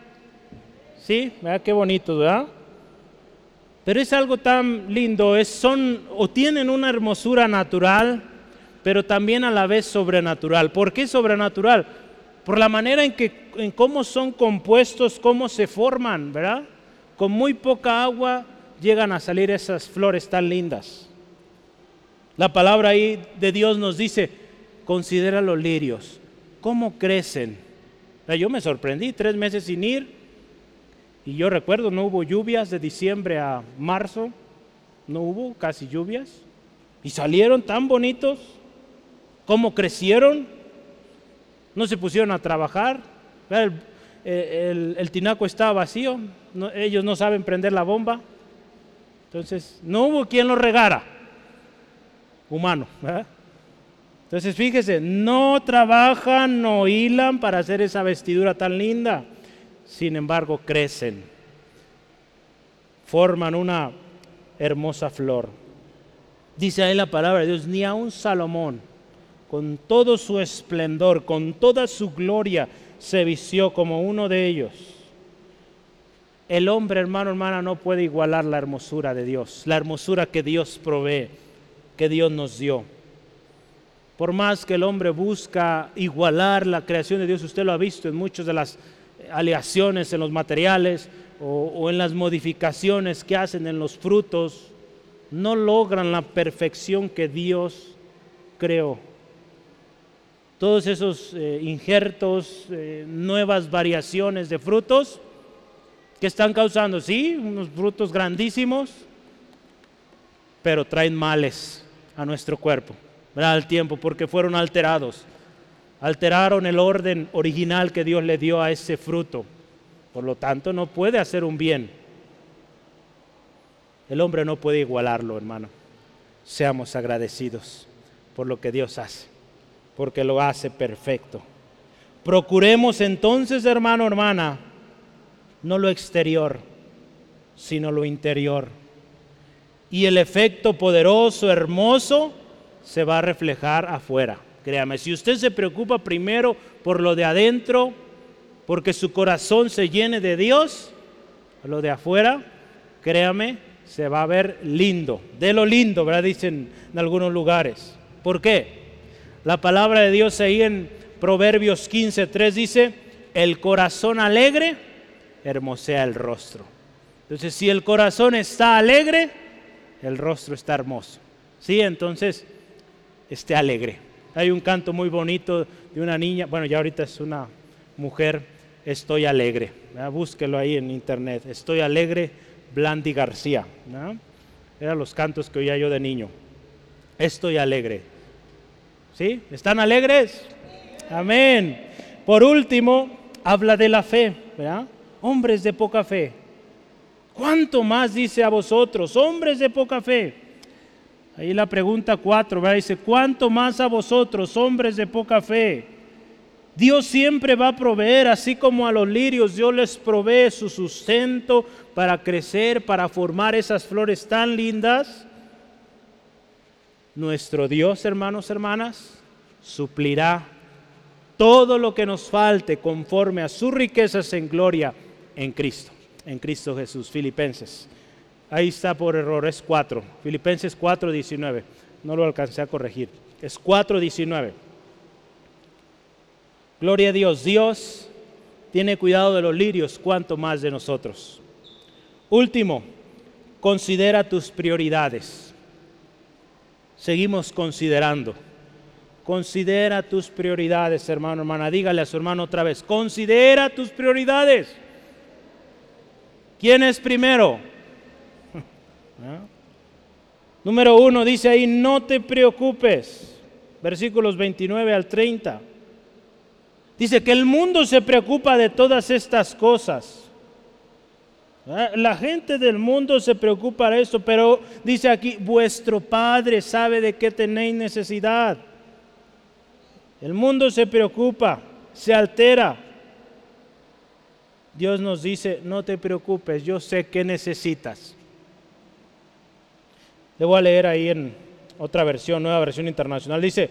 ¿Sí? Qué bonitos, ¿verdad? Pero es algo tan lindo, es, son o tienen una hermosura natural, pero también a la vez sobrenatural. ¿Por qué sobrenatural? Por la manera en, que, en cómo son compuestos, cómo se forman, ¿verdad? Con muy poca agua llegan a salir esas flores tan lindas. La palabra ahí de Dios nos dice, considera los lirios, cómo crecen. Yo me sorprendí, tres meses sin ir, y yo recuerdo, no hubo lluvias de diciembre a marzo, no hubo casi lluvias. Y salieron tan bonitos, cómo crecieron, no se pusieron a trabajar. El, tinaco estaba vacío, ellos no saben prender la bomba. Entonces, no hubo quien lo regara, humano. Entonces, fíjese, no trabajan, no hilan para hacer esa vestidura tan linda sin embargo crecen, forman una hermosa flor. Dice ahí la palabra de Dios, ni a un Salomón, con todo su esplendor, con toda su gloria, se vistió como uno de ellos. El hombre, hermano, hermana, no puede igualar la hermosura de Dios, la hermosura que Dios provee, que Dios nos dio. Por más que el hombre busca igualar la creación de Dios, usted lo ha visto en muchas de las aleaciones en los materiales o, en las modificaciones que hacen en los frutos, no logran la perfección que Dios creó. Todos esos eh, injertos, eh, nuevas variaciones de frutos, que están causando, sí, unos frutos grandísimos, pero traen males a nuestro cuerpo, Al tiempo, porque fueron alterados alteraron el orden original que Dios le dio a ese fruto. Por lo tanto, no puede hacer un bien. El hombre no puede igualarlo, hermano. Seamos agradecidos por lo que Dios hace, porque lo hace perfecto. Procuremos entonces, hermano, hermana, no lo exterior, sino lo interior. Y el efecto poderoso, hermoso, se va a reflejar afuera. Créame, si usted se preocupa primero por lo de adentro, porque su corazón se llene de Dios, lo de afuera, créame, se va a ver lindo, de lo lindo, ¿verdad? Dicen en algunos lugares. ¿Por qué? La palabra de Dios ahí en Proverbios 15.3 dice, el corazón alegre hermosea el rostro. Entonces, si el corazón está alegre, el rostro está hermoso. ¿Sí? Entonces, esté alegre. Hay un canto muy bonito de una niña, bueno, ya ahorita es una mujer, Estoy alegre. Búsquelo ahí en internet. Estoy alegre, Blandi García. Eran los cantos que oía yo de niño. Estoy alegre. ¿Sí? ¿Están alegres? Amén. Por último, habla de la fe. Hombres de poca fe. ¿Cuánto más dice a vosotros, hombres de poca fe? Ahí la pregunta 4, dice, ¿cuánto más a vosotros, hombres de poca fe? Dios siempre va a proveer, así como a los lirios, Dios les provee su sustento para crecer, para formar esas flores tan lindas. Nuestro Dios, hermanos, hermanas, suplirá todo lo que nos falte conforme a sus riquezas en gloria en Cristo, en Cristo Jesús. Filipenses Ahí está por error, es 4. Filipenses 4, 19. No lo alcancé a corregir. Es 4, 19. Gloria a Dios. Dios tiene cuidado de los lirios, cuanto más de nosotros. Último, considera tus prioridades. Seguimos considerando. Considera tus prioridades, hermano, hermana. Dígale a su hermano otra vez. Considera tus prioridades. ¿Quién es primero? Número uno dice ahí, no te preocupes. Versículos 29 al 30. Dice que el mundo se preocupa de todas estas cosas. La gente del mundo se preocupa de esto, pero dice aquí, vuestro Padre sabe de qué tenéis necesidad. El mundo se preocupa, se altera, Dios nos dice, no te preocupes, yo sé qué necesitas. Le voy a leer ahí en otra versión, nueva versión internacional. Dice,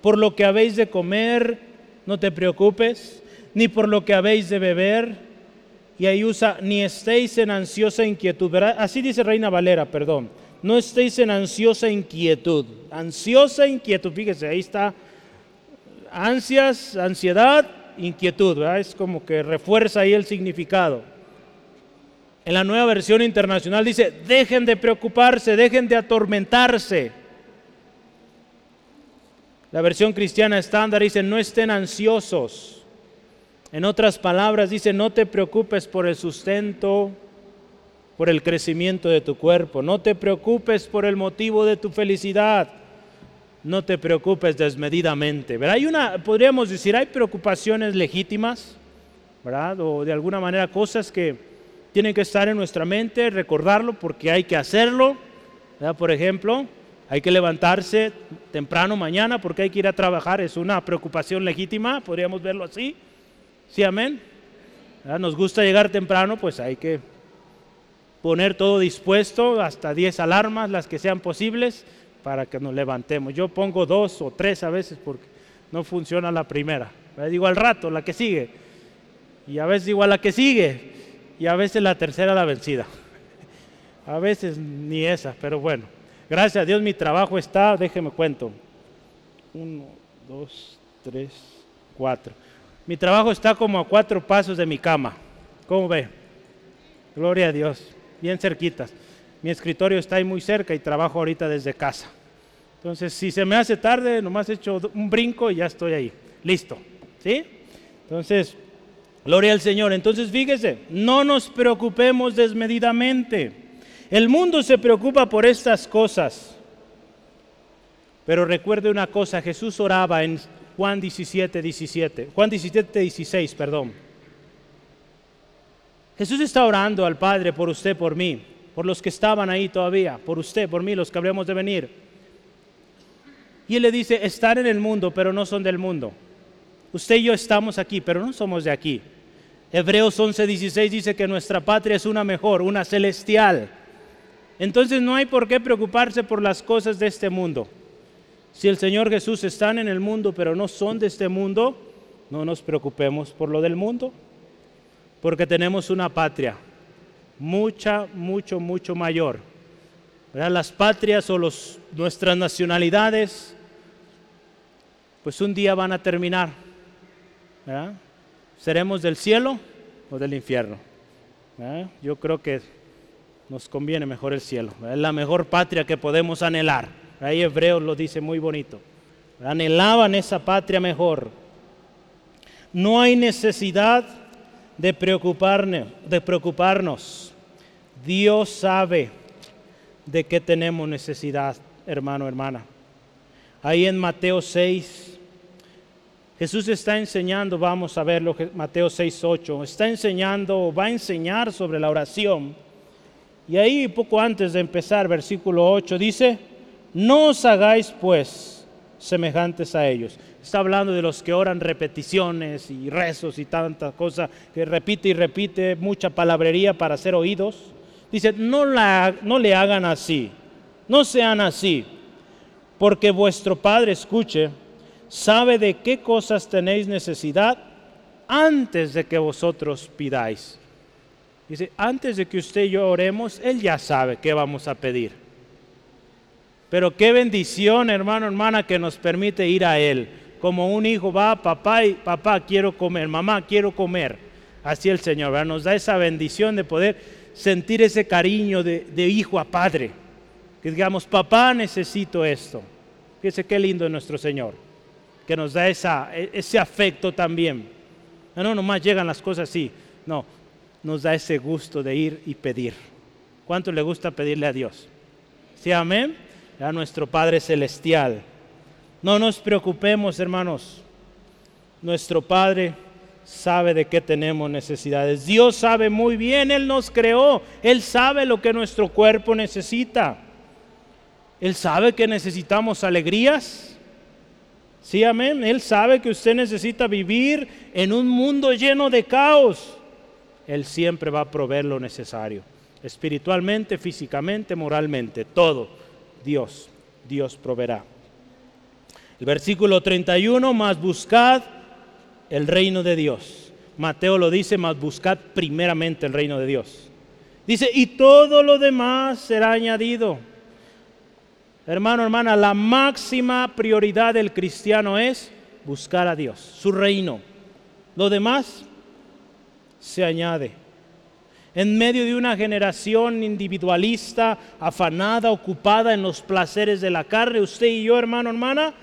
por lo que habéis de comer, no te preocupes, ni por lo que habéis de beber. Y ahí usa, ni estéis en ansiosa inquietud. Así dice Reina Valera, perdón. No estéis en ansiosa inquietud. Ansiosa inquietud, fíjese, ahí está. Ansias, ansiedad, inquietud, es como que refuerza ahí el significado. En la nueva versión internacional dice, dejen de preocuparse, dejen de atormentarse. La versión cristiana estándar dice, no estén ansiosos. En otras palabras dice, no te preocupes por el sustento, por el crecimiento de tu cuerpo, no te preocupes por el motivo de tu felicidad no te preocupes desmedidamente. ¿verdad? Hay una, podríamos decir, hay preocupaciones legítimas, ¿verdad? O de alguna manera cosas que tienen que estar en nuestra mente, recordarlo porque hay que hacerlo. ¿verdad? Por ejemplo, hay que levantarse temprano mañana porque hay que ir a trabajar. Es una preocupación legítima, podríamos verlo así. Sí, amén. Nos gusta llegar temprano, pues hay que poner todo dispuesto, hasta 10 alarmas, las que sean posibles para que nos levantemos. Yo pongo dos o tres a veces porque no funciona la primera. Digo al rato, la que sigue. Y a veces digo a la que sigue. Y a veces la tercera la vencida. A veces ni esa, pero bueno. Gracias a Dios mi trabajo está, déjeme cuento. Uno, dos, tres, cuatro. Mi trabajo está como a cuatro pasos de mi cama. ¿Cómo ve? Gloria a Dios. Bien cerquitas mi escritorio está ahí muy cerca y trabajo ahorita desde casa. Entonces, si se me hace tarde, nomás he hecho un brinco y ya estoy ahí. Listo. ¿Sí? Entonces, gloria al Señor. Entonces, fíjese, no nos preocupemos desmedidamente. El mundo se preocupa por estas cosas. Pero recuerde una cosa, Jesús oraba en Juan 17, 17. Juan 17, 16, perdón. Jesús está orando al Padre por usted, por mí por los que estaban ahí todavía, por usted, por mí, los que habríamos de venir. Y él le dice, están en el mundo, pero no son del mundo. Usted y yo estamos aquí, pero no somos de aquí. Hebreos 11:16 dice que nuestra patria es una mejor, una celestial. Entonces no hay por qué preocuparse por las cosas de este mundo. Si el Señor Jesús están en el mundo, pero no son de este mundo, no nos preocupemos por lo del mundo, porque tenemos una patria, mucha, mucho, mucho mayor. Las patrias o los, nuestras nacionalidades, pues un día van a terminar. ¿Seremos del cielo o del infierno? Yo creo que nos conviene mejor el cielo. Es la mejor patria que podemos anhelar. Ahí Hebreos lo dice muy bonito. Anhelaban esa patria mejor. No hay necesidad de preocuparnos, de preocuparnos. Dios sabe de qué tenemos necesidad, hermano, hermana. Ahí en Mateo 6, Jesús está enseñando, vamos a verlo, Mateo 6, 8, está enseñando, va a enseñar sobre la oración. Y ahí poco antes de empezar, versículo 8, dice, no os hagáis pues semejantes a ellos. Está hablando de los que oran repeticiones y rezos y tantas cosas, que repite y repite mucha palabrería para ser oídos. Dice, no, la, no le hagan así, no sean así, porque vuestro Padre escuche, sabe de qué cosas tenéis necesidad antes de que vosotros pidáis. Dice, antes de que usted y yo oremos, Él ya sabe qué vamos a pedir. Pero qué bendición, hermano, hermana, que nos permite ir a Él como un hijo va, papá y papá quiero comer, mamá quiero comer. Así el Señor nos da esa bendición de poder sentir ese cariño de, hijo a padre. Que digamos, papá necesito esto. Fíjese qué lindo es nuestro Señor, que nos da esa, e, ese afecto también. No, nomás llegan las cosas así. No, nos da ese gusto de ir y pedir. ¿Cuánto le gusta pedirle a Dios? ¿Sí, amén? A nuestro Padre Celestial. No nos preocupemos, hermanos. Nuestro Padre sabe de qué tenemos necesidades. Dios sabe muy bien, Él nos creó. Él sabe lo que nuestro cuerpo necesita. Él sabe que necesitamos alegrías. Sí, amén. Él sabe que usted necesita vivir en un mundo lleno de caos. Él siempre va a proveer lo necesario. Espiritualmente, físicamente, moralmente, todo. Dios, Dios proveerá. El versículo 31, más buscad el reino de Dios. Mateo lo dice, más buscad primeramente el reino de Dios. Dice, y todo lo demás será añadido. Hermano, hermana, la máxima prioridad del cristiano es buscar a Dios, su reino. Lo demás se añade. En medio de una generación individualista, afanada, ocupada en los placeres de la carne, usted y yo, hermano, hermana,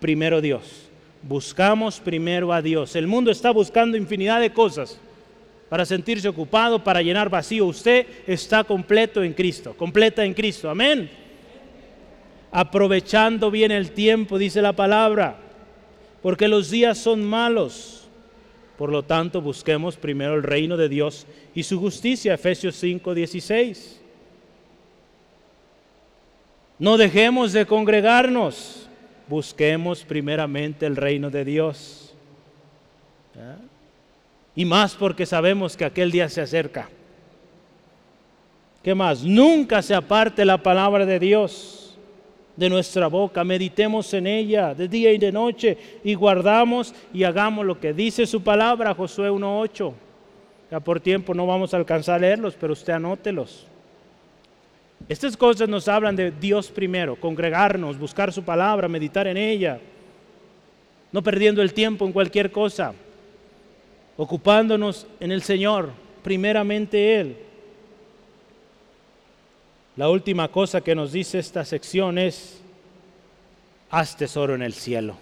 primero Dios. Buscamos primero a Dios. El mundo está buscando infinidad de cosas para sentirse ocupado, para llenar vacío. Usted está completo en Cristo, completa en Cristo. Amén. Aprovechando bien el tiempo, dice la palabra, porque los días son malos. Por lo tanto, busquemos primero el reino de Dios y su justicia, Efesios 5, 16. No dejemos de congregarnos, busquemos primeramente el reino de Dios. Y más porque sabemos que aquel día se acerca. ¿Qué más? Nunca se aparte la palabra de Dios de nuestra boca. Meditemos en ella de día y de noche y guardamos y hagamos lo que dice su palabra, Josué 1.8. Ya por tiempo no vamos a alcanzar a leerlos, pero usted anótelos. Estas cosas nos hablan de Dios primero, congregarnos, buscar su palabra, meditar en ella, no perdiendo el tiempo en cualquier cosa ocupándonos en el Señor, primeramente Él. La última cosa que nos dice esta sección es, haz tesoro en el cielo,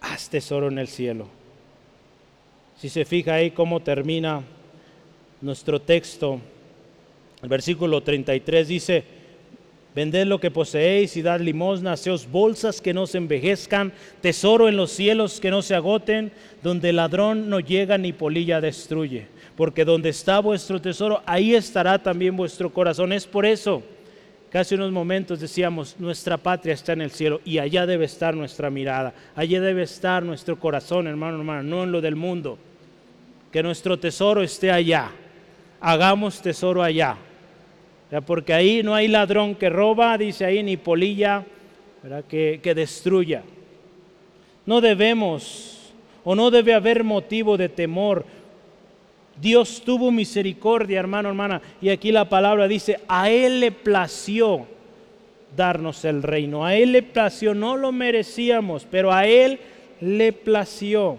haz tesoro en el cielo. Si se fija ahí cómo termina nuestro texto, el versículo 33 dice, Vended lo que poseéis y dad limosna, seos bolsas que no se envejezcan, tesoro en los cielos que no se agoten, donde el ladrón no llega ni polilla destruye. Porque donde está vuestro tesoro, ahí estará también vuestro corazón. Es por eso que hace unos momentos decíamos, nuestra patria está en el cielo y allá debe estar nuestra mirada, allá debe estar nuestro corazón, hermano, hermano, no en lo del mundo. Que nuestro tesoro esté allá. Hagamos tesoro allá porque ahí no hay ladrón que roba, dice ahí, ni polilla Que, que destruya. No debemos o no debe haber motivo de temor. Dios tuvo misericordia, hermano, hermana. Y aquí la palabra dice, a Él le plació darnos el reino. A Él le plació, no lo merecíamos, pero a Él le plació.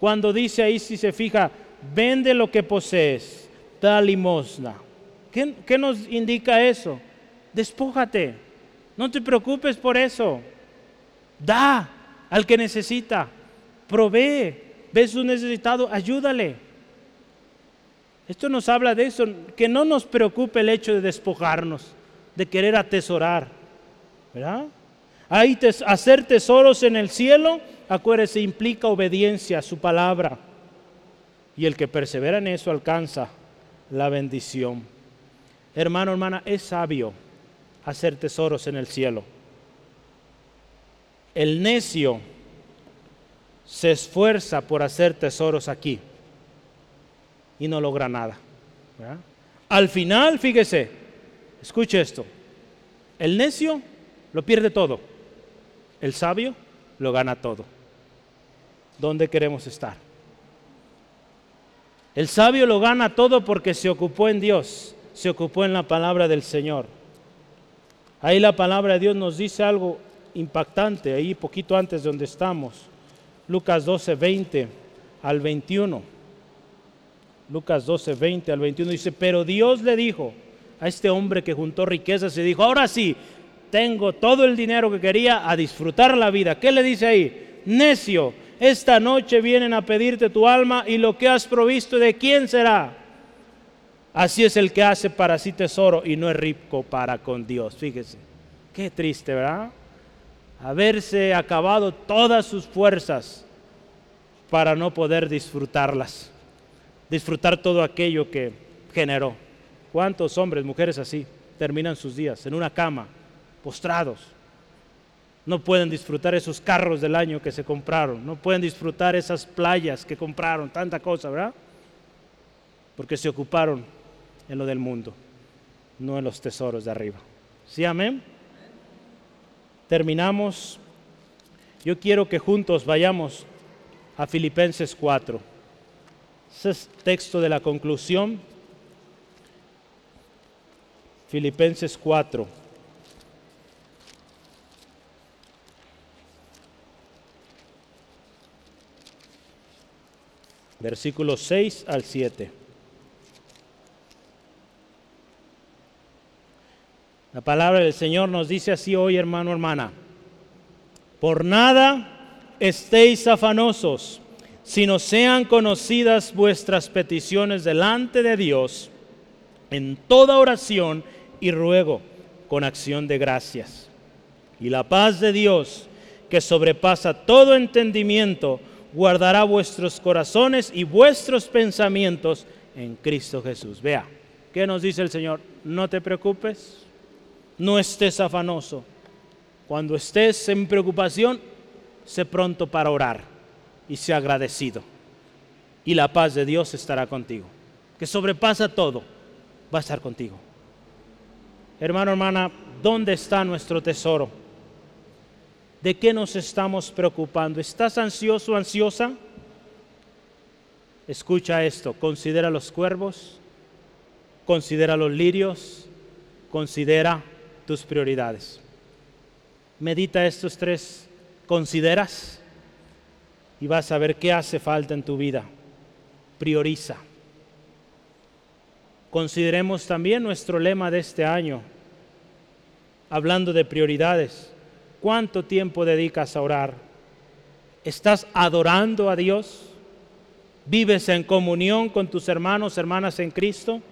Cuando dice ahí, si se fija, vende lo que posees, da limosna. ¿Qué, nos indica eso? Despójate. No te preocupes por eso. Da al que necesita. Provee. Ves un necesitado, ayúdale. Esto nos habla de eso, que no nos preocupe el hecho de despojarnos, de querer atesorar. ¿Verdad? Hay hacer tesoros en el cielo, acuérdese, implica obediencia a su palabra. Y el que persevera en eso alcanza la bendición. Hermano, hermana, es sabio hacer tesoros en el cielo. El necio se esfuerza por hacer tesoros aquí y no logra nada. Al final, fíjese, escuche esto, el necio lo pierde todo, el sabio lo gana todo. ¿Dónde queremos estar? El sabio lo gana todo porque se ocupó en Dios se ocupó en la palabra del Señor. Ahí la palabra de Dios nos dice algo impactante, ahí poquito antes de donde estamos. Lucas 12, 20 al 21. Lucas 12, 20 al 21 dice, pero Dios le dijo a este hombre que juntó riquezas y dijo, ahora sí, tengo todo el dinero que quería a disfrutar la vida. ¿Qué le dice ahí? Necio, esta noche vienen a pedirte tu alma y lo que has provisto de quién será Así es el que hace para sí tesoro y no es rico para con Dios. Fíjese, qué triste, ¿verdad? Haberse acabado todas sus fuerzas para no poder disfrutarlas. Disfrutar todo aquello que generó. ¿Cuántos hombres, mujeres así terminan sus días en una cama, postrados? No pueden disfrutar esos carros del año que se compraron, no pueden disfrutar esas playas que compraron, tanta cosa, ¿verdad? porque se ocuparon en lo del mundo, no en los tesoros de arriba. ¿Sí, amén? Terminamos. Yo quiero que juntos vayamos a Filipenses 4. Ese es texto de la conclusión. Filipenses 4. Versículos 6 al 7. La palabra del Señor nos dice así hoy, hermano, hermana. Por nada estéis afanosos, sino sean conocidas vuestras peticiones delante de Dios en toda oración y ruego con acción de gracias. Y la paz de Dios, que sobrepasa todo entendimiento, guardará vuestros corazones y vuestros pensamientos en Cristo Jesús. Vea, ¿qué nos dice el Señor? No te preocupes, no estés afanoso. Cuando estés en preocupación, sé pronto para orar y sé agradecido. Y la paz de Dios estará contigo, que sobrepasa todo, va a estar contigo. Hermano, hermana, ¿dónde está nuestro tesoro? ¿De qué nos estamos preocupando? ¿Estás ansioso ansiosa? Escucha esto, considera los cuervos, considera los lirios, considera tus prioridades. Medita estos tres, consideras y vas a ver qué hace falta en tu vida. Prioriza. Consideremos también nuestro lema de este año, hablando de prioridades. ¿Cuánto tiempo dedicas a orar? ¿Estás adorando a Dios? ¿Vives en comunión con tus hermanos, hermanas en Cristo?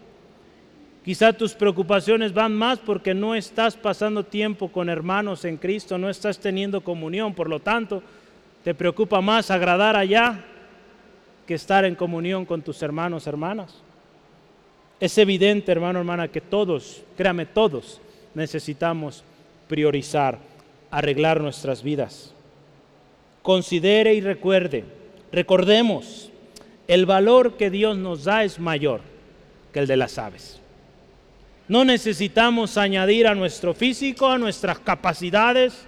Quizá tus preocupaciones van más porque no estás pasando tiempo con hermanos en Cristo, no estás teniendo comunión, por lo tanto, te preocupa más agradar allá que estar en comunión con tus hermanos, hermanas. Es evidente, hermano, hermana, que todos, créame, todos necesitamos priorizar, arreglar nuestras vidas. Considere y recuerde, recordemos, el valor que Dios nos da es mayor que el de las aves. No necesitamos añadir a nuestro físico, a nuestras capacidades.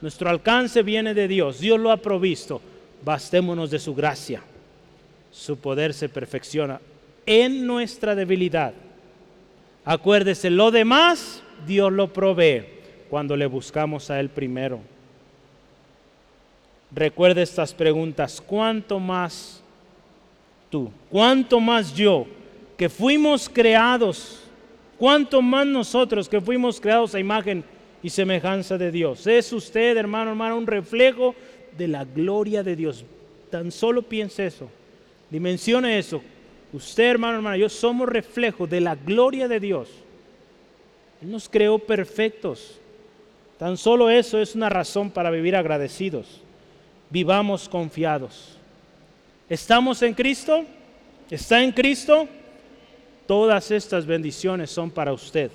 Nuestro alcance viene de Dios. Dios lo ha provisto. Bastémonos de su gracia. Su poder se perfecciona en nuestra debilidad. Acuérdese, lo demás Dios lo provee cuando le buscamos a Él primero. Recuerde estas preguntas. ¿Cuánto más tú? ¿Cuánto más yo? Que fuimos creados ¿Cuánto más nosotros que fuimos creados a imagen y semejanza de Dios? ¿Es usted, hermano, hermano, un reflejo de la gloria de Dios? Tan solo piense eso. Dimensione eso. Usted, hermano, hermano, yo somos reflejo de la gloria de Dios. Él nos creó perfectos. Tan solo eso es una razón para vivir agradecidos. Vivamos confiados. ¿Estamos en Cristo? ¿Está en Cristo? Todas estas bendiciones son para usted.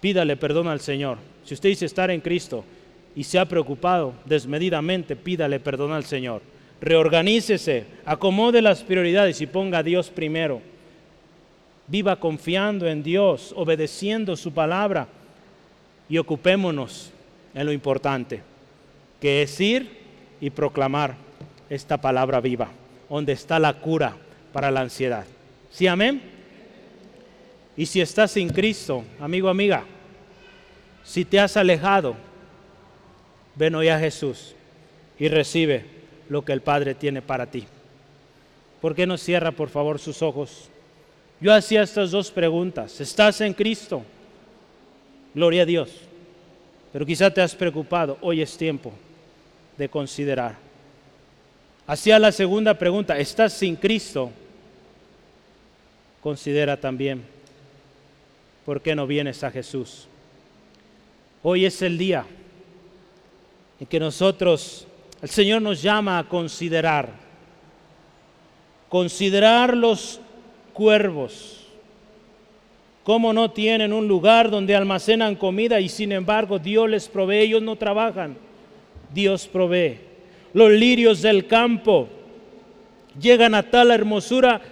Pídale perdón al Señor. Si usted dice estar en Cristo y se ha preocupado desmedidamente, pídale perdón al Señor. Reorganícese, acomode las prioridades y ponga a Dios primero. Viva confiando en Dios, obedeciendo su palabra y ocupémonos en lo importante, que es ir y proclamar esta palabra viva, donde está la cura para la ansiedad. ¿Sí, amén? Y si estás sin Cristo, amigo, amiga, si te has alejado, ven hoy a Jesús y recibe lo que el Padre tiene para ti. ¿Por qué no cierra, por favor, sus ojos? Yo hacía estas dos preguntas. ¿Estás en Cristo? Gloria a Dios. Pero quizá te has preocupado. Hoy es tiempo de considerar. Hacía la segunda pregunta. ¿Estás sin Cristo? Considera también, ¿por qué no vienes a Jesús? Hoy es el día en que nosotros, el Señor nos llama a considerar, considerar los cuervos, cómo no tienen un lugar donde almacenan comida y sin embargo Dios les provee, ellos no trabajan, Dios provee. Los lirios del campo llegan a tal hermosura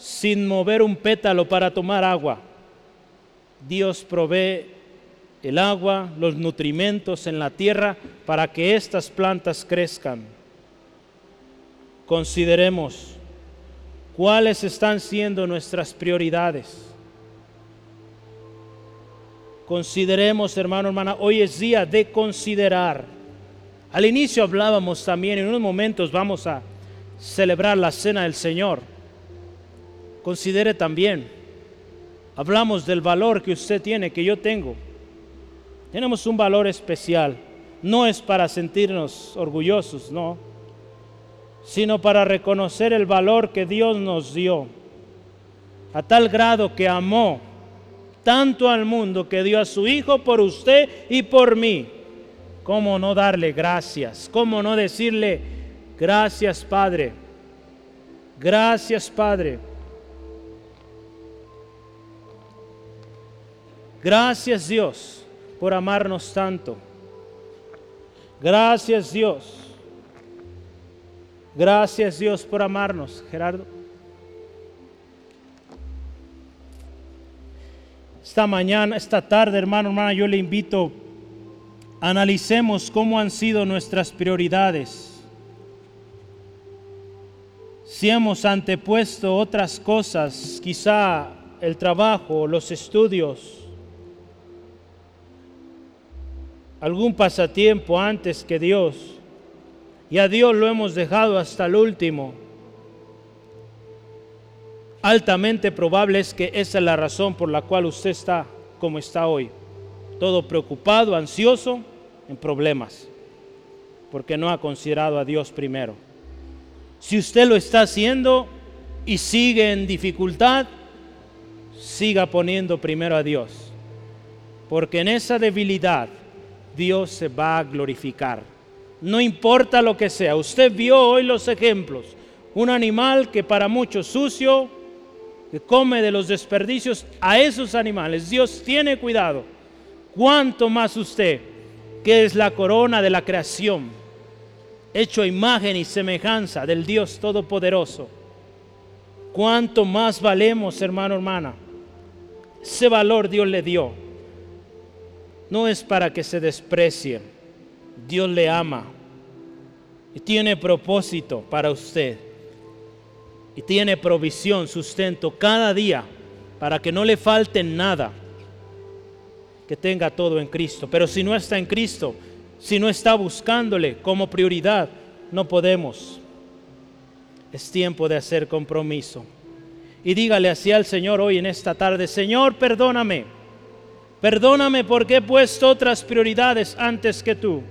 sin mover un pétalo para tomar agua. Dios provee el agua, los nutrimentos en la tierra para que estas plantas crezcan. Consideremos cuáles están siendo nuestras prioridades. Consideremos, hermano, hermana, hoy es día de considerar. Al inicio hablábamos también, en unos momentos vamos a celebrar la cena del Señor. Considere también, hablamos del valor que usted tiene, que yo tengo. Tenemos un valor especial. No es para sentirnos orgullosos, no, sino para reconocer el valor que Dios nos dio. A tal grado que amó tanto al mundo que dio a su Hijo por usted y por mí. ¿Cómo no darle gracias? ¿Cómo no decirle gracias Padre? Gracias Padre. Gracias Dios por amarnos tanto. Gracias Dios. Gracias Dios por amarnos. Gerardo. Esta mañana, esta tarde, hermano, hermana, yo le invito, analicemos cómo han sido nuestras prioridades. Si hemos antepuesto otras cosas, quizá el trabajo, los estudios, algún pasatiempo antes que Dios, y a Dios lo hemos dejado hasta el último altamente probable es que esa es la razón por la cual usted está como está hoy. Todo preocupado, ansioso, en problemas, porque no ha considerado a Dios primero. Si usted lo está haciendo y sigue en dificultad, siga poniendo primero a Dios, porque en esa debilidad Dios se va a glorificar. No importa lo que sea, usted vio hoy los ejemplos. Un animal que para muchos sucio, que come de los desperdicios a esos animales. Dios tiene cuidado. ¿Cuánto más usted, que es la corona de la creación, hecho imagen y semejanza del Dios Todopoderoso? ¿Cuánto más valemos, hermano, hermana? Ese valor Dios le dio. No es para que se desprecie. Dios le ama y tiene propósito para usted y tiene provisión, sustento cada día para que no le falte nada, que tenga todo en Cristo. Pero si no está en Cristo, si no está buscándole como prioridad, no podemos. Es tiempo de hacer compromiso. Y dígale así al Señor hoy en esta tarde, Señor, perdóname. Perdóname porque he puesto otras prioridades antes que tú.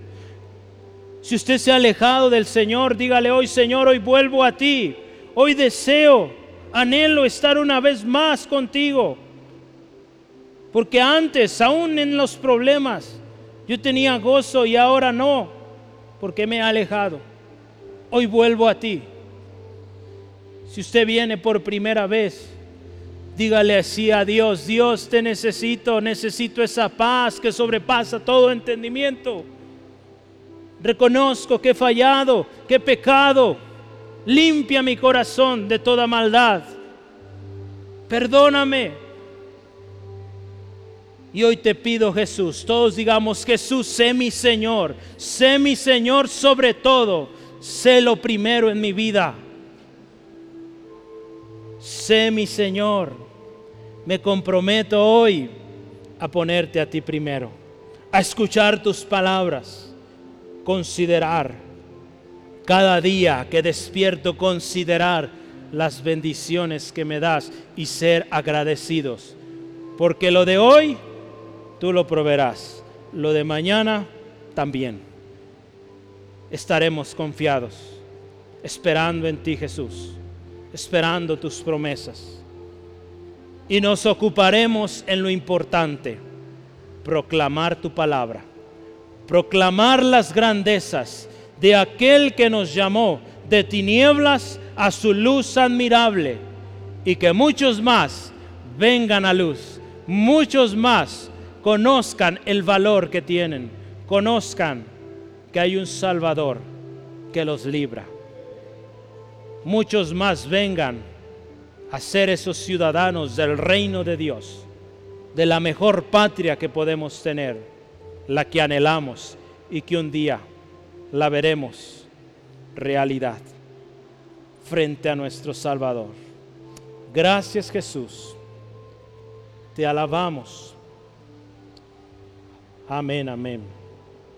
Si usted se ha alejado del Señor, dígale hoy, Señor, hoy vuelvo a ti Hoy deseo, anhelo estar una vez más contigo. Porque antes, aún en los problemas, yo tenía gozo y ahora no, porque me he alejado. Hoy vuelvo a ti. Si usted viene por primera vez, dígale así a Dios, Dios te necesito, necesito esa paz que sobrepasa todo entendimiento. Reconozco que he fallado, que he pecado, limpia mi corazón de toda maldad, perdóname. Y hoy te pido Jesús, todos digamos Jesús, sé mi Señor, sé mi Señor sobre todo, sé lo primero en mi vida. Sé mi Señor, me comprometo hoy a ponerte a ti primero, a escuchar tus palabras, considerar cada día que despierto considerar las bendiciones que me das y ser agradecidos. Porque lo de hoy tú lo proveerás, lo de mañana también. Estaremos confiados, esperando en ti Jesús, esperando tus promesas. Y nos ocuparemos en lo importante, proclamar tu palabra, proclamar las grandezas de aquel que nos llamó de tinieblas a su luz admirable y que muchos más vengan a luz, muchos más conozcan el valor que tienen, conozcan que hay un Salvador que los libra. Muchos más vengan a ser esos ciudadanos del reino de Dios, de la mejor patria que podemos tener, la que anhelamos y que un día la veremos realidad frente a nuestro Salvador. Gracias Jesús. Te alabamos. Amén, amén.